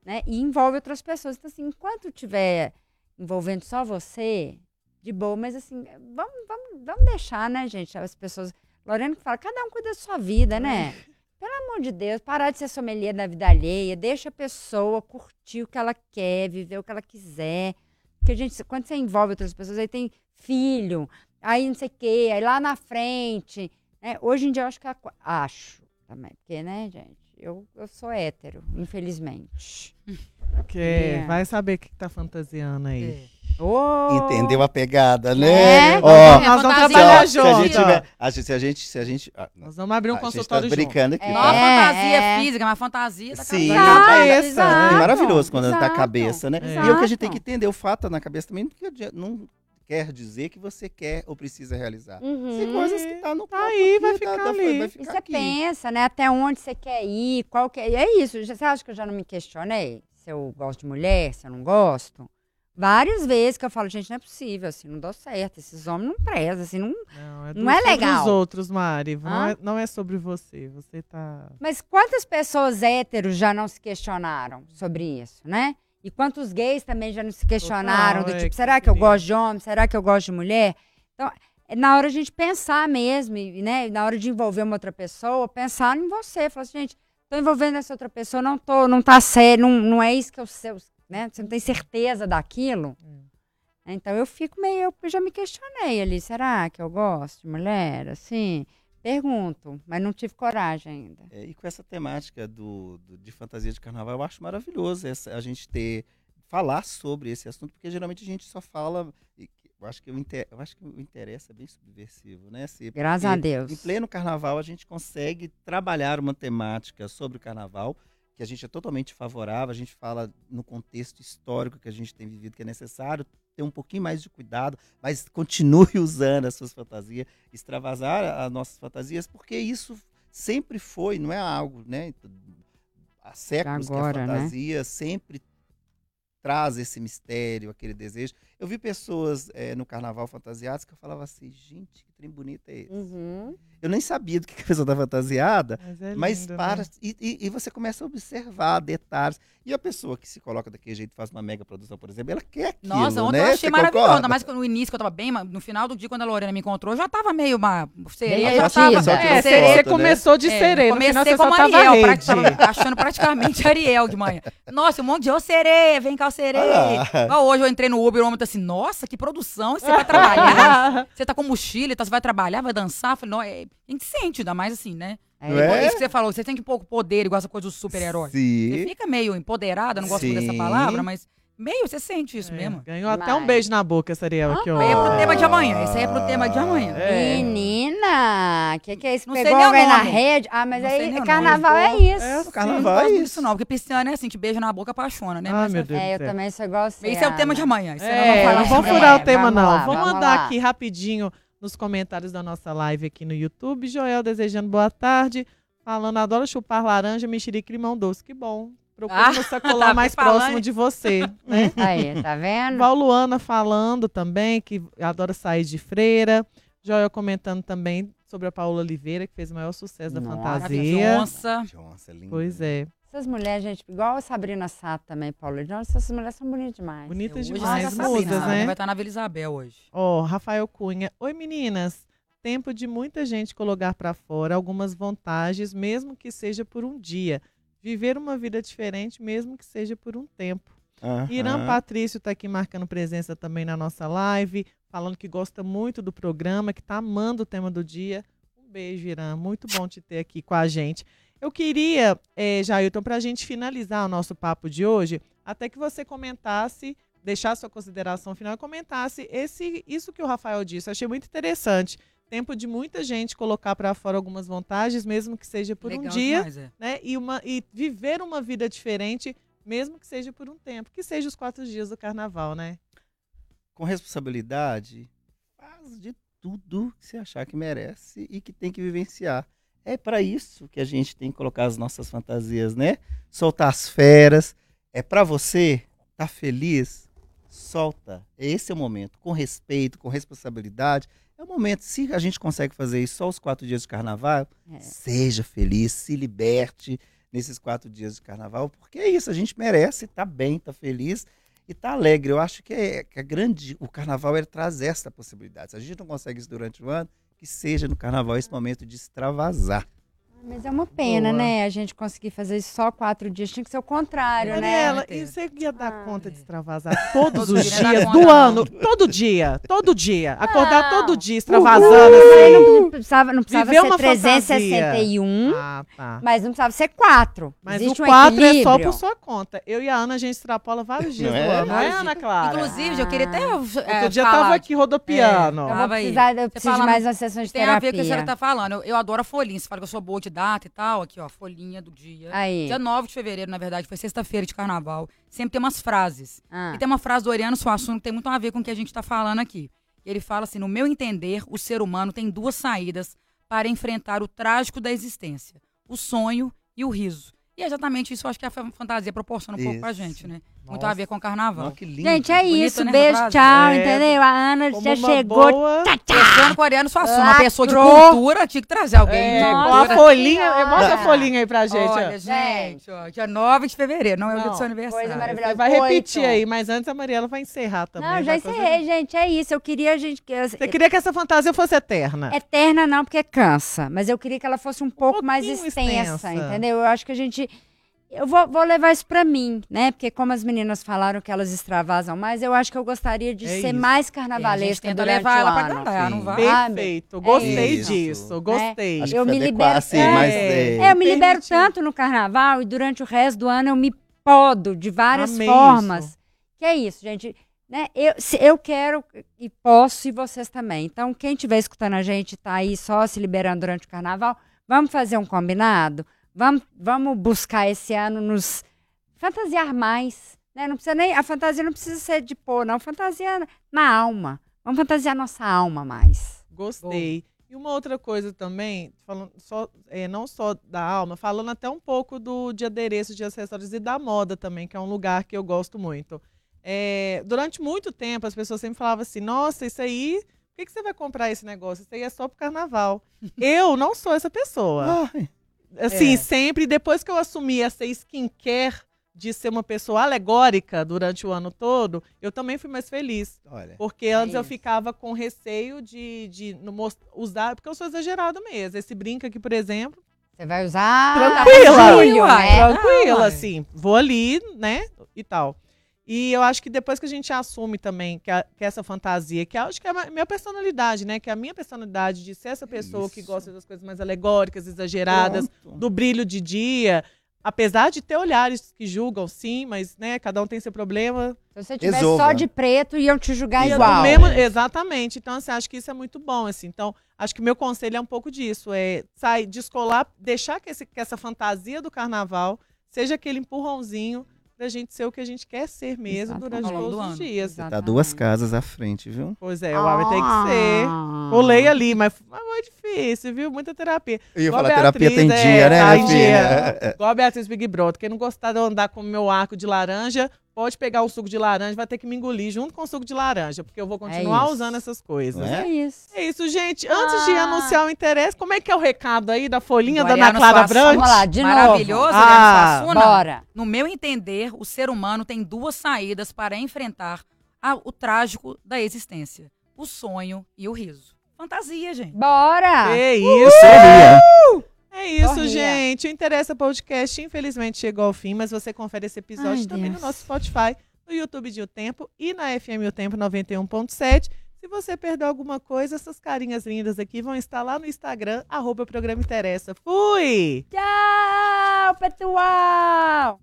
né? E envolve outras pessoas. Então, assim, enquanto tiver envolvendo só você, de boa, mas assim, vamos, vamos, vamos deixar, né, gente, as pessoas Lorena que fala, cada um cuida da sua vida, né? Pelo amor de Deus, parar de ser sommelier da vida alheia, deixa a pessoa curtir o que ela quer, viver o que ela quiser. Porque, gente, quando você envolve outras pessoas, aí tem filho, aí não sei o quê, aí lá na frente. né? Hoje em dia eu acho que é a acho também, porque, né, gente, eu, eu sou hétero, infelizmente. Porque É. vai saber o que que tá fantasiando aí. É. Ô, Entendeu a pegada, É. né? Nós Ó, vamos- nós vamos trabalhar se a gente junto. tiver, a se a gente, se a gente, ah, Nós vamos abrir um a gente tá consultório junto. brincando aqui, É. Não a tá? fantasia é. física, mas a fantasia da Sim. cabeça. Cabeça, É maravilhoso quando é da exato, cabeça, né? É. E é o que a gente tem exato. que entender, o fato tá na cabeça também não não quer dizer que você quer ou precisa realizar. Uhum. Tem coisas que tá no Tá corpo aí, vai aqui, tá- ficar tá- ali. vai E ficar você aqui. pensa, né? Até onde você quer ir, qual que é. E é isso. Você acha que eu já não me questionei se eu gosto de mulher, se eu não gosto? Várias vezes que eu falo, gente, não é possível, assim, não dá certo. Esses homens não prezam, assim, não. Não, é, Não do- é sobre legal. os outros, Mari. Não é, não é sobre você. Você tá. Mas quantas pessoas héteros já não se questionaram sobre isso, né? E quantos gays também já não se questionaram do tipo, será que eu gosto de homem? Será que eu gosto de mulher? Então, é na hora de a gente pensar mesmo, né? Na hora de envolver uma outra pessoa, pensar em você. Falar assim, gente, tô envolvendo essa outra pessoa, não tô, não tá sério, não, não é isso que eu sei, né? Você não tem certeza daquilo. Então eu fico meio, eu já me questionei ali, será que eu gosto de mulher? Assim, pergunto, mas não tive coragem ainda. É, e com essa temática do, do- de fantasia de carnaval, eu acho maravilhoso essa, a gente ter falar sobre esse assunto, porque geralmente a gente só fala. e Eu acho que o, inter, eu acho que o interesse é bem subversivo, né? Se, Graças a Deus. Em pleno carnaval, a gente consegue trabalhar uma temática sobre o carnaval, que a gente é totalmente favorável, a gente fala no contexto histórico que a gente tem vivido, que é necessário ter um pouquinho mais de cuidado, mas continue usando as suas fantasias, extravasar as nossas fantasias, porque isso sempre foi, não é algo, né? Há séculos Agora, que a né? fantasia sempre traz esse mistério, aquele desejo. Eu vi pessoas eh, no carnaval fantasiadas que eu falava assim, gente, trem bonito é esse? Uhum. Eu nem sabia do que que a pessoa tá fantasiada, Mas, é mas lindo, para. né? E, e- e você começa a observar detalhes. E a pessoa que se coloca daquele jeito, faz uma mega produção, por exemplo, ela quer aquilo, Nossa, ontem né? eu achei Você maravilhoso. que no início, que eu tava bem, mas no final do dia, quando a Lorena me encontrou, eu já tava meio uma sereia. Já tava, É, foto, você né? você começou de É, sereia, no final Comecei como Ariel, pra- tava achando praticamente Ariel de manhã. Nossa, um monte de, ô sereia, vem cá, ô sereia. Ah. Hoje eu entrei no Uber, o homem tá assim, nossa, que produção, você vai trabalhar? Você tá com mochila, você vai trabalhar, vai dançar? Falei, não, é, a gente sente, ainda mais assim, né? Não é? Isso que você falou, você tem um pouco poder, igual essa coisa dos super-heróis. Você Sim. fica meio empoderada, não gosto muito dessa Sim. palavra, mas meio você sente isso É, mesmo. Ganhou até um Mas- beijo na boca, essa Ariel aqui, ó. Aí é pro tema de amanhã, esse aí é pro tema de amanhã. É. Menina, que que é isso? Não sei Pegou nem o alguém na rede? Ah, mas Não aí o carnaval nome. é isso. É, O carnaval não é isso. disso não, porque pisciano é assim, te beija na boca, apaixona, né? Ai, Mas meu é- Deus É, do eu também sou igual você. Esse é o tema de amanhã. Esse É, falar não vamos furar É, o tema, não. lá, vamos lá. aqui rapidinho nos comentários da nossa live aqui no YouTube. Joel desejando boa tarde. Falando, adoro chupar laranja, mexerica e limão doce. Que bom. Procura Ah, no sacolão tá mais falando. próximo de você, né? Aí, tá vendo? Val Luana falando também que adora sair de freira. Joel comentando também sobre a Paola Oliveira, que fez o maior sucesso da Nossa, fantasia. Nossa. Nossa, lindo. Pois é. Essas mulheres, gente, igual a Sabrina Sato também, Paulo. Nossa, essas mulheres são bonitas demais. Bonitas demais, mudas, né? Vai estar na Vila Isabel hoje. Ó, Rafael Cunha. Oi, meninas. Tempo de muita gente colocar pra fora algumas vantagens, mesmo que seja por um dia. Viver uma vida diferente, mesmo que seja por um tempo. Aham. Irã Patrício está aqui marcando presença também na nossa live, falando que gosta muito do programa, que está amando o tema do dia. Um beijo, Irã. Muito bom te ter aqui com a gente. Eu queria, eh, Jailton, para a gente finalizar o nosso papo de hoje, até que você comentasse, deixasse sua consideração final e comentasse esse, isso que o Rafael disse. Eu achei muito interessante. Tempo de muita gente colocar para fora algumas vantagens, mesmo que seja por um Legal dia demais, é. né? E, uma, e viver uma vida diferente, mesmo que seja por um tempo, que seja os quatro dias do carnaval, né? Com responsabilidade, faz de tudo que você achar que merece e que tem que vivenciar. É para isso que a gente tem que colocar as nossas fantasias, né? Soltar as feras. É para você tá feliz, solta. Esse é o momento, com respeito, com responsabilidade. É o momento. Se a gente consegue fazer isso só os quatro dias de carnaval, É. seja feliz, se liberte nesses quatro dias de carnaval, porque é isso, a gente merece estar bem, estar feliz e estar alegre. Eu acho que, é, que a grande, o carnaval ele traz essa possibilidade. Se a gente não consegue isso durante o ano, que seja no carnaval esse momento de extravasar. Mas é uma pena, Boa. né? A gente conseguir fazer isso só quatro dias. Tinha que ser o contrário, né? Mariela, né? e você ia dar Ah, conta de é. extravasar todos Todo os dias do ano? Todo dia, todo dia. Acordar Não. todo dia extravasando assim. não precisava, não precisava Viver ser uma 361, Ah, tá. mas não precisava ser quatro. Mas Existe o um quatro é só por sua conta. Eu e a Ana, a gente extrapola vários dias Não do é? ano, não é, Ana Clara? Inclusive, eu queria até. Outro é, dia falar tava aqui rodopiando. Eu vou aí. precisar, eu preciso de mais uma sessão de Tem a ver com o que a terapia. senhora tá falando. Eu, eu adoro a folhinha. Você fala que eu sou boa de data e tal. Aqui, ó, folhinha do dia. Aí. Dia 9 de fevereiro, na verdade, foi sexta-feira de carnaval. Sempre tem umas frases. Ah. E tem uma frase do Oriano Suassuna que tem muito a ver com o que a gente tá falando aqui. Ele fala assim: no meu entender, o ser humano tem duas saídas para enfrentar o trágico da existência: o sonho e o riso. E é exatamente isso, eu acho que a fa- fantasia proporciona um pouco pra Isso. gente, né? Muito a ver com o carnaval. Nossa, que lindo. Gente, é Bonita, isso. né, Beijo, tchau, É. entendeu? A Ana Como já uma chegou. boa- Trocando com o Oriano Suassuna, uma pessoa de cultura, tinha que trazer alguém É, de igual cultura. a folhinha, mostra a folhinha aí pra gente. ó. Olha, gente, ó, dia 9 de fevereiro, não é o dia do seu aniversário. coisa maravilhosa. Você vai repetir Oito. aí, mas antes a Mariela vai encerrar também. Não, já encerrei, gente. É isso. Eu queria, gente, que Você queria que essa fantasia fosse eterna. Eterna não, porque cansa. Mas eu queria que ela fosse um pouco mais pouquinho extensa, extensa. entendeu? Eu acho que a gente. Eu vou, vou levar isso pra mim, né? Porque como as meninas falaram que elas extravasam mais, eu acho que eu gostaria de É ser isso. mais a gente carnavalesca durante levar ela pra ano. cá, não Sim. vai? Perfeito. Gostei isso. disso. Gostei. Acho Eu que me foi libero- assim, é. mas, É, é, eu me libero tanto no carnaval e durante o resto do ano eu me podo de várias Amei formas. isso. Que é isso, gente. Né? Eu, se eu quero e posso, e vocês também. Então, quem estiver escutando a gente, tá aí só se liberando durante o carnaval, vamos fazer um combinado? Vamos, vamos buscar esse ano nos fantasiar mais. Né? Não precisa nem, a fantasia não precisa ser de pôr, não. Fantasia na alma. Vamos fantasiar nossa alma mais. Gostei. E uma outra coisa também, falando só, é, não só da alma, falando até um pouco do de adereço de acessórios e da moda também, que é um lugar que eu gosto muito. É, durante muito tempo, as pessoas sempre falavam assim: nossa, isso aí, por que, que você vai comprar esse negócio? Isso aí é só pro carnaval. eu não sou essa pessoa. Ai, Assim, É. sempre, depois que eu assumi essa skincare de ser uma pessoa alegórica durante o ano todo, eu também fui mais feliz. olha. Porque antes eu ficava com receio de, de usar, porque eu sou exagerada mesmo. Esse brinco aqui, por exemplo, Você vai usar. Tranquila. Julho, Uai. né? tranquila, uai. assim, vou ali, né, e tal. E eu acho que depois que a gente assume também que, a- que essa fantasia, que eu acho que é a minha personalidade, né, que é a minha personalidade de ser essa pessoa que Isso. gosta das coisas mais alegóricas, exageradas, Pronto. do brilho de dia, apesar de ter olhares que julgam, sim, mas, né, cada um tem seu problema, Se você tivesse Resolva. só de preto, iam te julgar E igual. mesmo- exatamente. Então, assim, acho que isso é muito bom, assim. Então, acho que meu conselho é um pouco disso, é sair, descolar, deixar que, esse- que essa fantasia do carnaval seja aquele empurrãozinho pra gente ser o que a gente quer ser mesmo Exatamente. durante todos do os dias. Tá Exatamente. duas casas à frente, viu? Pois é, o homem tem que ser. Ah. Pulei ali, mas mas foi difícil, viu? Muita terapia. Eu ia falar, terapia tem é, dia, né, tá minha em filha? dia. Igual a Beatriz Big Brother. Quem não gostar de eu andar com o meu arco de laranja, pode pegar um suco de laranja, vai ter que me engolir junto com o suco de laranja, porque eu vou continuar isso. usando essas coisas. Não É isso. É isso, gente. Antes de Ah. anunciar o interesse, como é que é o recado aí da folhinha da Ana Clara. Branco? Vamos lá, de Maravilhoso, novo. Ah, Suassuna. Bora. No meu entender, o ser humano tem duas saídas para enfrentar a- o trágico da existência: o sonho e o riso. Fantasia, gente. Bora. É isso. Sorria. É isso, Sorria. gente. O Interessa Podcast, infelizmente, chegou ao fim, mas você confere esse episódio Ai, também Deus. no nosso Spotify, no YouTube de O Tempo e na FM O Tempo 91.7. Se você perdeu alguma coisa, essas carinhas lindas aqui vão estar lá no Instagram, arroba Programa Interessa. Fui! Tchau, pessoal.